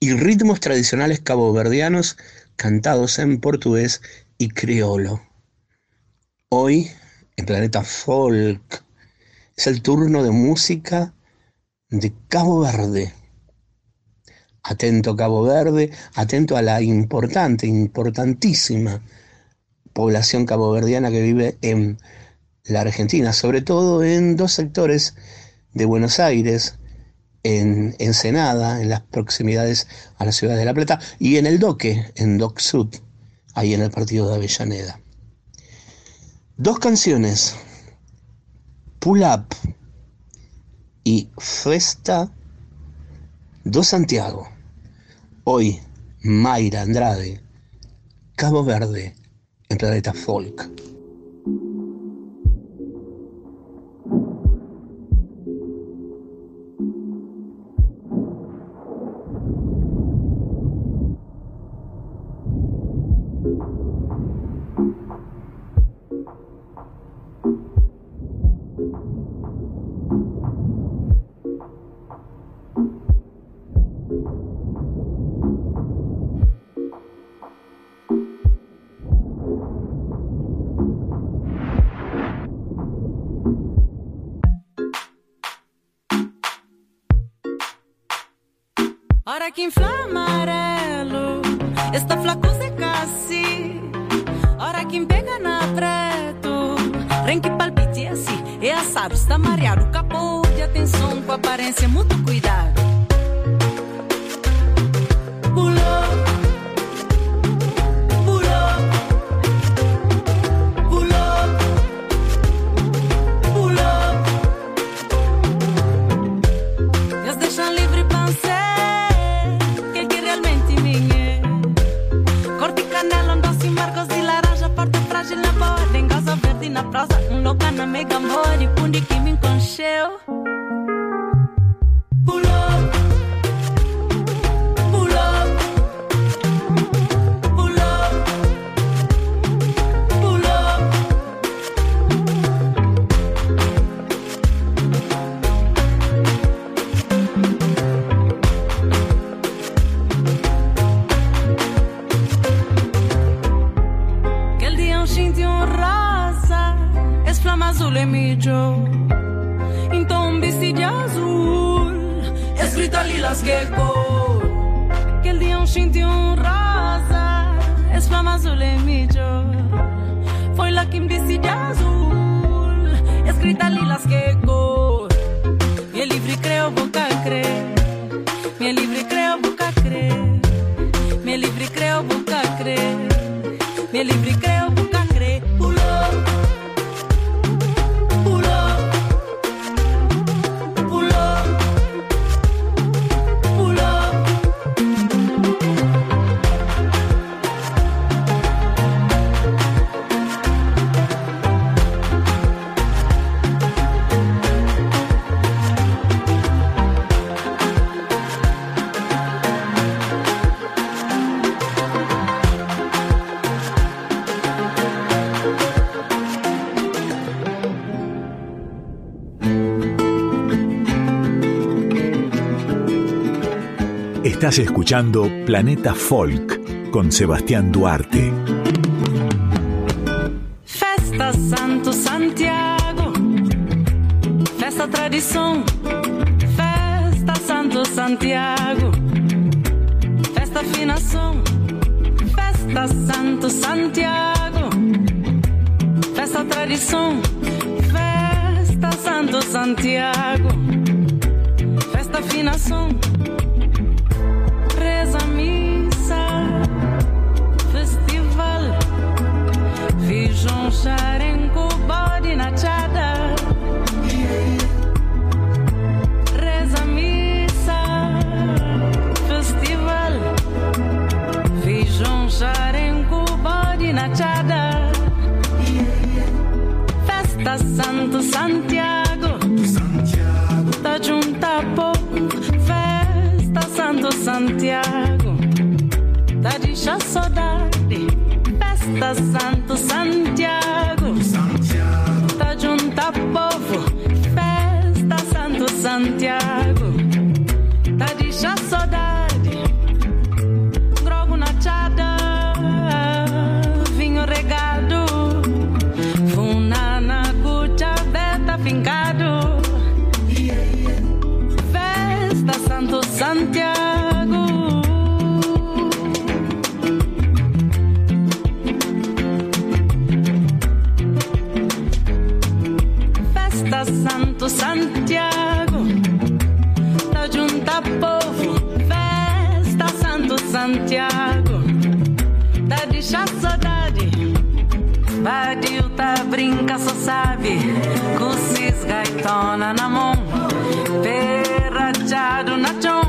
y ritmos tradicionales caboverdianos cantados en portugués y criollo. Hoy, en Planeta Folk, es el turno de música de Cabo Verde. Atento Cabo Verde, atento a la importante, importantísima población caboverdiana que vive en la Argentina, sobre todo en dos sectores de Buenos Aires, en Ensenada, en las proximidades a la ciudad de La Plata, y en el Doque, en Doc Sud, ahí en el partido de Avellaneda. Dos canciones, Pull Up y Festa do Santiago. Hoy, Mayra Andrade, Cabo Verde, en Planeta Folk. Inflama amarelo, está flaco de casi. Hora que pega na preto, rem que palpite assim. E assado, está mareado, capô de atenção com aparência, muito Estás escuchando Planeta Folk con Sebastián Duarte. Festa Santo Santiago, festa tradição. Festa Santo Santiago, festa afinação. Festa Santo Santiago, festa tradição. Festa Santo Santiago, festa afinação. Junxarengo, bode na tchada. Reza missa, festival. Fiz Junxarengo, bode na tchada. Festa Santo Santiago. Santiago. Tá junta pouco. Festa Santo Santiago. Tá de saudade. Festa Santo na mão, perrachado na chão,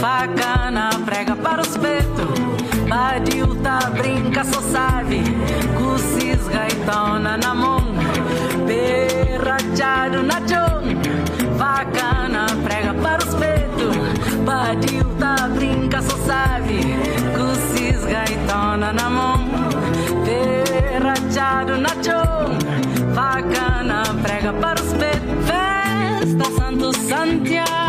faca na prega para os peitos. Vadil tá brinca, só sabe. Cussis gaitona na mão, perrachado na chão, faca na prega para os peitos. Vadil tá brinca, só sabe. Cussis gaitona na mão, perrachado na chão, faca na prega para os peitos. Festa Santo Santiago.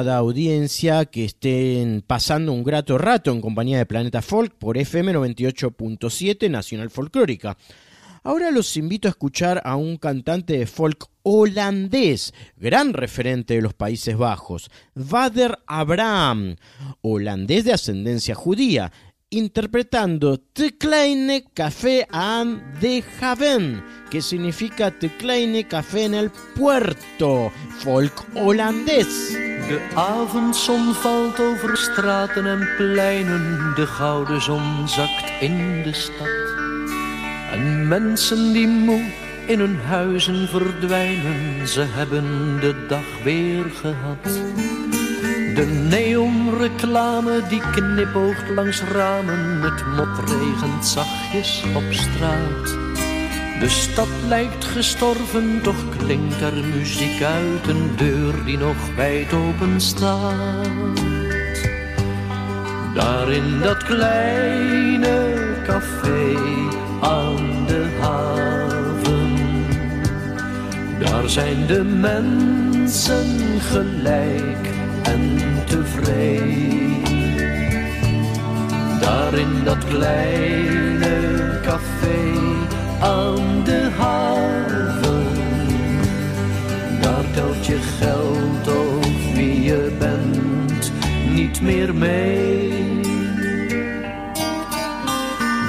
Audiencia, que estén pasando un grato rato en compañía de Planeta Folk por FM 98.7 Nacional Folclórica. Ahora los invito a escuchar a un cantante de folk holandés, gran referente de los Países Bajos, Vader Abraham, holandés de ascendencia judía, interpretando Te Kleine Café aan de Haven, que significa Te Kleine Café en el puerto, folk holandés. De avondzon valt over straten en pleinen, de gouden zon zakt in de stad. En mensen die moe in hun huizen verdwijnen, ze hebben de dag weer gehad. De neonreclame die knipoogt langs ramen, het mot regent zachtjes op straat. De stad lijkt gestorven, toch klinkt er muziek uit een deur die nog wijd open staat. Daar in dat kleine café aan de haven, daar zijn de mensen gelijk en tevreden. Daar in dat kleine café aan de haven, daar telt je geld of wie je bent niet meer mee.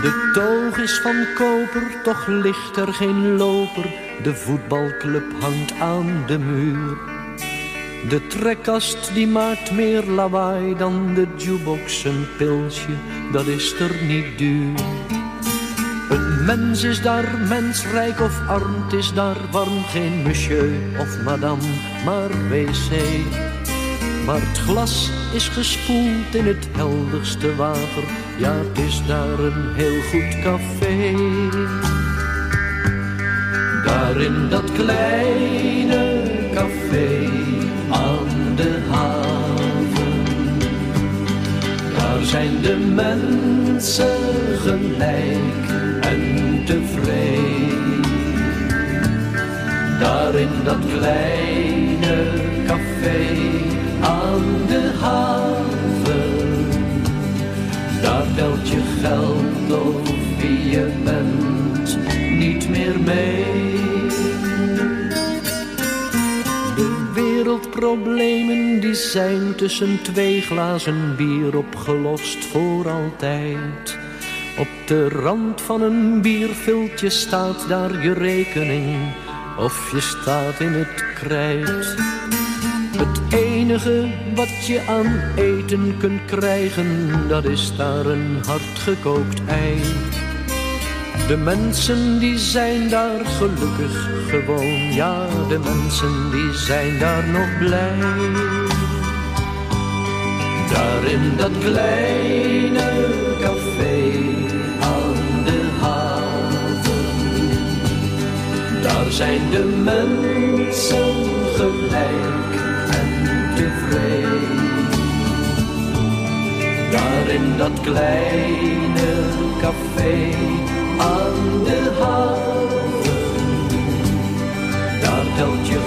De toog is van koper, toch ligt er geen loper. De voetbalclub hangt aan de muur. De trekkast die maakt meer lawaai dan de jukebox. Een pilsje, dat is er niet duur. Een mens is daar mensrijk of arm, het is daar warm. Geen monsieur of madame, maar wc. Maar het glas is gespoeld in het helderste water. Ja, het is daar een heel goed café. Daar in dat kleine café zijn de mensen gelijk en tevreden. Daar in dat kleine café aan de haven. Daar telt je geld of wie je bent niet meer mee. Wereldproblemen die zijn tussen twee glazen bier opgelost voor altijd. Op de rand van een bierviltje staat daar je rekening of je staat in het krijt. Het enige wat je aan eten kunt krijgen, dat is daar een hardgekookt ei. De mensen die zijn daar gelukkig gewoon, ja, de mensen die zijn daar nog blij. Daar in dat kleine café aan de haven, daar zijn de mensen gelijk en tevreden. Daar in dat kleine café aan de haven, daar telt je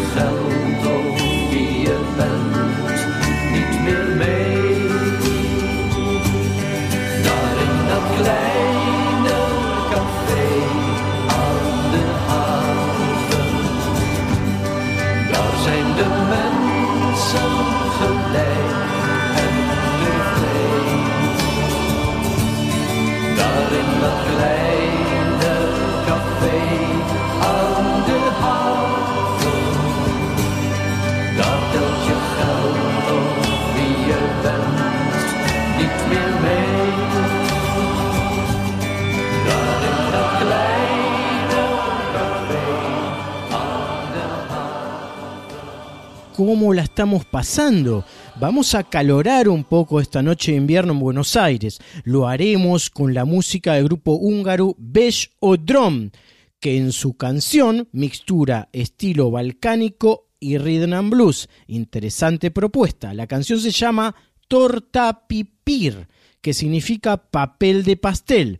¿Cómo la estamos pasando? Vamos a calorar un poco esta noche de invierno en Buenos Aires. Lo haremos con la música del grupo húngaro Besh Odrom, que en su canción mixtura estilo balcánico y rhythm and blues. Interesante propuesta. La canción se llama Torta Pipir, que significa papel de pastel.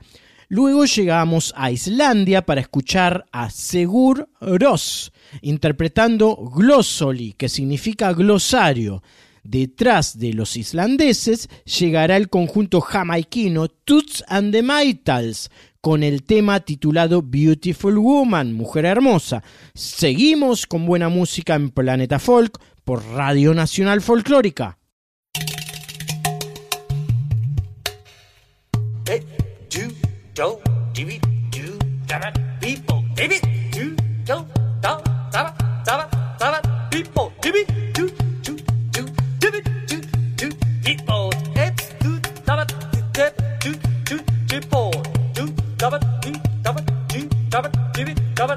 Luego llegamos a Islandia para escuchar a Segur Ros, interpretando Glossoli, que significa glosario. Detrás de los islandeses llegará el conjunto jamaiquino Toots and the Maytals con el tema titulado Beautiful Woman, Mujer Hermosa. Seguimos con buena música en Planeta Folk por Radio Nacional Folclórica. Do, divi, do, daba, people, divi, do, do, da, daba, daba, daba, people, divi, do, do, do, divi, do, do, people, it's do, daba, dip, do, do, people, do, daba, do, daba, do, daba, divi, daba,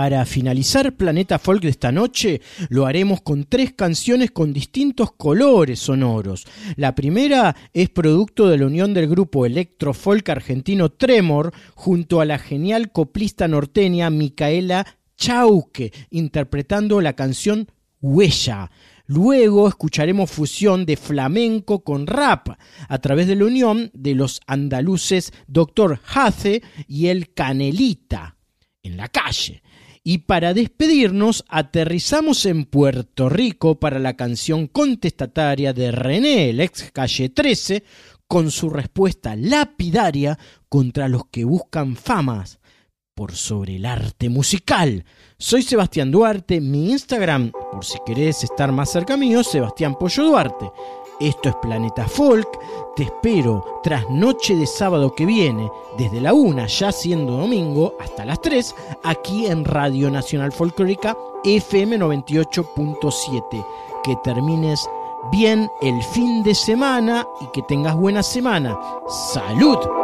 Para finalizar Planeta Folk de esta noche, lo haremos con tres canciones con distintos colores sonoros. La primera es producto de la unión del grupo electrofolk argentino Tremor junto a la genial coplista norteña Micaela Chauque, interpretando la canción Huella. Luego escucharemos fusión de flamenco con rap a través de la unión de los andaluces Dr. Hace y el Canelita en la calle. Y para despedirnos, aterrizamos en Puerto Rico para la canción contestataria de René, el ex calle 13, con su respuesta lapidaria contra los que buscan famas por sobre el arte musical. Soy Sebastián Duarte, mi Instagram, por si querés estar más cerca mío, Sebastián Pollo Duarte. Esto es Planeta Folk. Te espero tras noche de sábado que viene, desde la 1, ya siendo domingo, hasta las 3, aquí en Radio Nacional Folclórica FM 98.7. Que termines bien el fin de semana y que tengas buena semana. ¡Salud!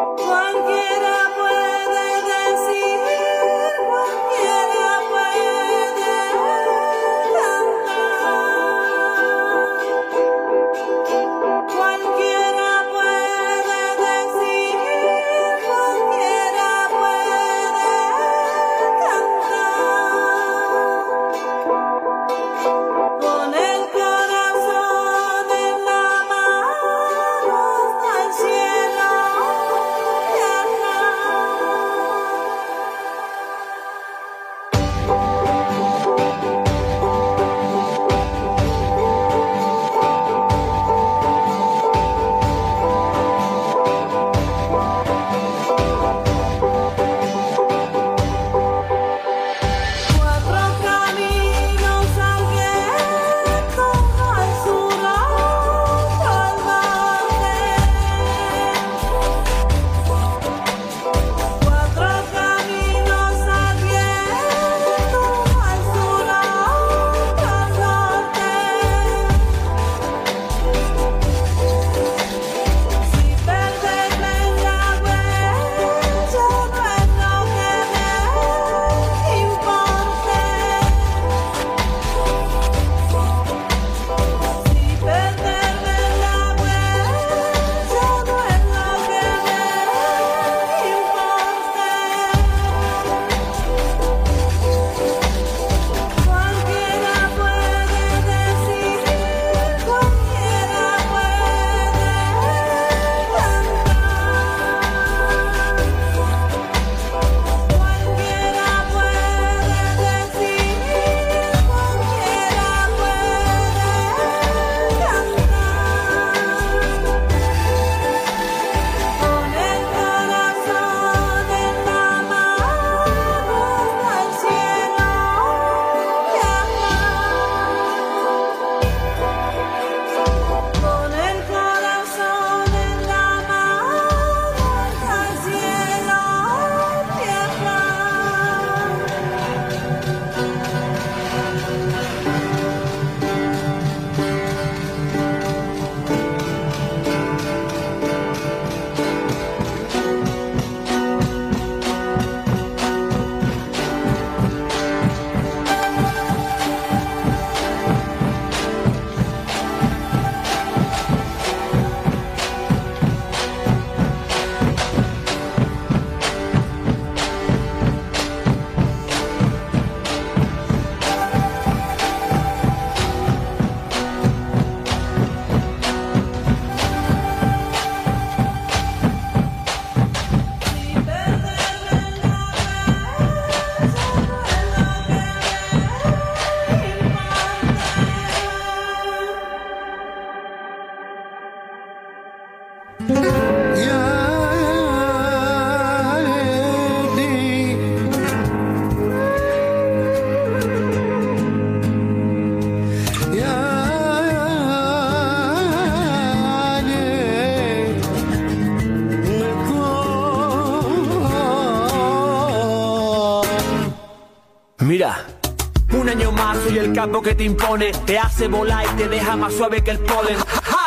Capo que te impone, te hace volar y te deja más suave que el polen.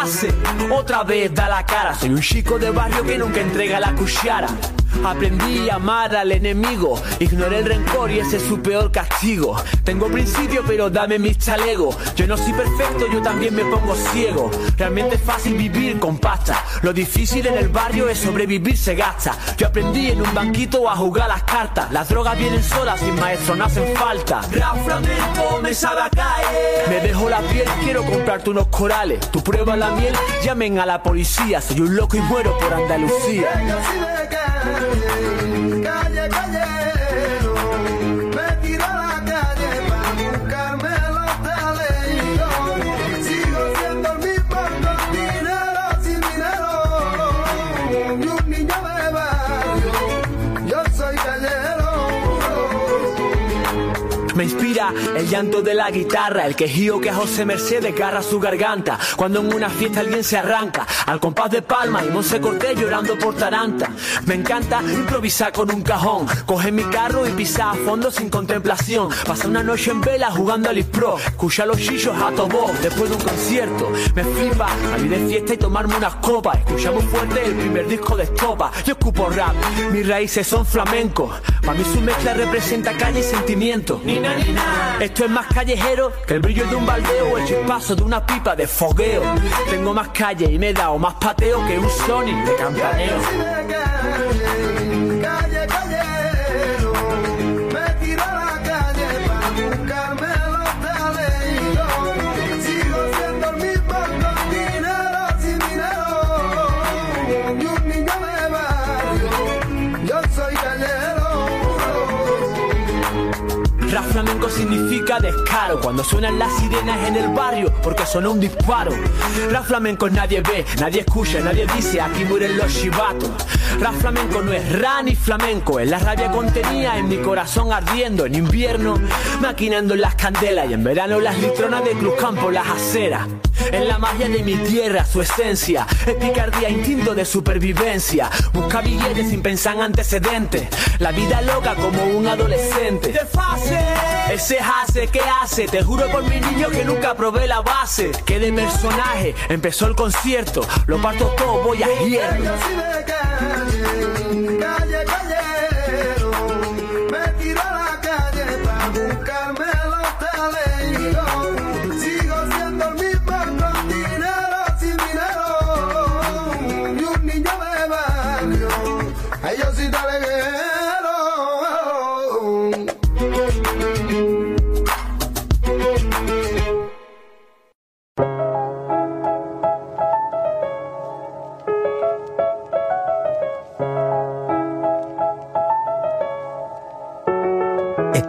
Hace, otra vez da la cara, soy un chico de barrio que nunca entrega la cuchara. Aprendí a amar al enemigo, ignoré el rencor y ese es su peor castigo. Tengo principio, pero dame mis chalegos. Yo no soy perfecto, yo también me pongo ciego. Realmente es fácil vivir con pasta. Lo difícil en el barrio es sobrevivir, se gasta. Yo aprendí en un banquito a jugar las cartas. Las drogas vienen solas, sin maestro no hacen falta. Rap flamenco me sabe a caer. Me dejo la piel, quiero comprarte unos corales. Tu prueba la miel, llamen a la policía. Soy un loco y muero por Andalucía. Calle, callero, Me inspira el llanto de la guitarra, el quejío que José Mercedes garra su garganta. Cuando en una fiesta alguien se arranca, al compás de palma y Monse Cortés llorando por Taranta. Me encanta improvisar con un cajón, coger mi carro y pisar a fondo sin contemplación. Pasar una noche en vela jugando al Pro, escuchar los chillos a todo después de un concierto. Me flipa salir de fiesta y tomarme unas copas. Escuchamos fuerte el primer disco de Estopa. Yo escupo rap, mis raíces son flamencos. Para mí su mezcla representa calle y sentimiento. Esto es más callejero que el brillo de un baldeo o el chispazo de una pipa de fogueo. Tengo más calle y me he dado más pateo que un Sonic de campaneo. Significa descaro Cuando suenan las sirenas en el barrio Porque suena un disparo Rap flamenco nadie ve, nadie escucha, nadie dice Aquí mueren los chivatos Rap flamenco no es ra ni flamenco Es la rabia contenida en mi corazón ardiendo En invierno maquinando en las candelas Y en verano las litronas de Cruz Campo las aceras es la magia de mi tierra, su esencia. Es picardía, instinto de supervivencia. Busca billetes sin pensar en antecedentes. La vida loca como un adolescente. De fase. Ese hace, ¿qué hace? Te juro por mi niño que nunca probé la base. Que de personaje empezó el concierto. Lo parto todo, voy a hierro. Calle, calle,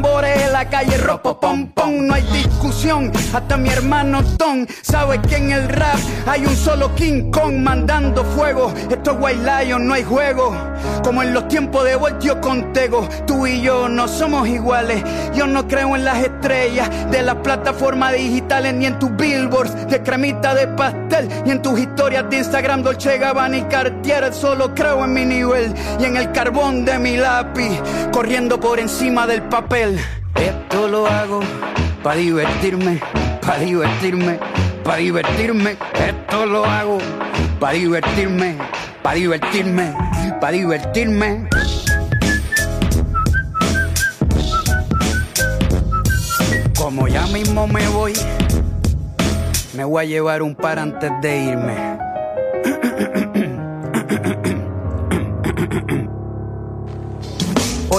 en la calle, ropo pom pom, no hay discusión, hasta mi hermano Tom sabe que en el rap hay un solo King Kong mandando fuego, esto es White Lion, no hay juego, como en los tiempos de Voltio con Tego, tú y yo no somos iguales, yo no creo en las estrellas de las plataformas digitales, ni en tus billboards de cremita de pastel, ni en tus historias de Instagram, Dolce Gabbana y Cartier, solo creo en mi nivel y en el carbón de mi lápiz, corriendo por encima del papel. Esto lo hago para divertirme, para divertirme, para divertirme. Esto lo hago para divertirme, para divertirme, para divertirme. Como ya mismo me voy, me voy a llevar un par antes de irme.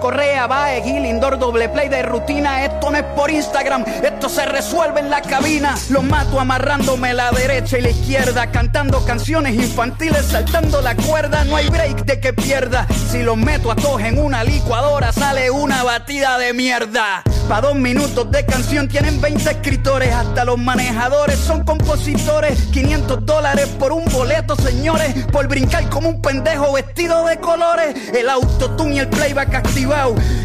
Correa Bae Gil Indoor doble play de rutina. Esto no es por Instagram esto se resuelve en la cabina. Los mato amarrándome la derecha y la izquierda cantando canciones infantiles saltando la cuerda. No hay break de que pierda. Si los meto a todos en una licuadora sale una batida de mierda. Pa' dos minutos de canción tienen 20 escritores, hasta los manejadores son compositores. 500 dólares por un boleto, señores, por brincar como un pendejo vestido de colores. El autotune y el playback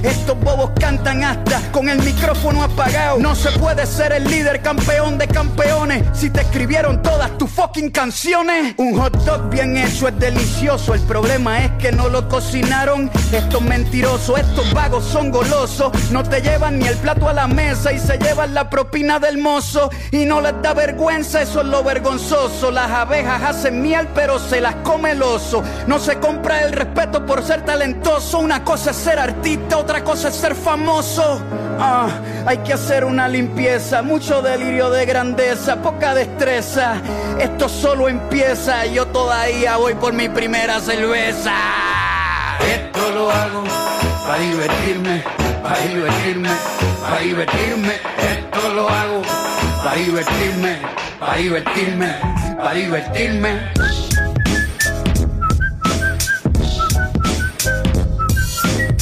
Estos bobos cantan hasta con el micrófono apagado. No se puede ser el líder campeón de campeones si te escribieron todas tus fucking canciones. Un hot dog bien hecho es delicioso. El problema es que no lo cocinaron. Estos mentirosos, estos vagos son golosos. No te llevan ni el plato a la mesa y se llevan la propina del mozo. Y no les da vergüenza, eso es lo vergonzoso. Las abejas hacen miel, pero se las come el oso. No se compra el respeto por ser talentoso. Una cosa es ser artista, otra cosa es ser famoso. Ah, hay que hacer una limpieza, mucho delirio de grandeza, poca destreza. Esto solo empieza, yo todavía voy por mi primera cerveza. Esto lo hago para divertirme, para divertirme, para divertirme. Esto lo hago para divertirme, para divertirme, para divertirme.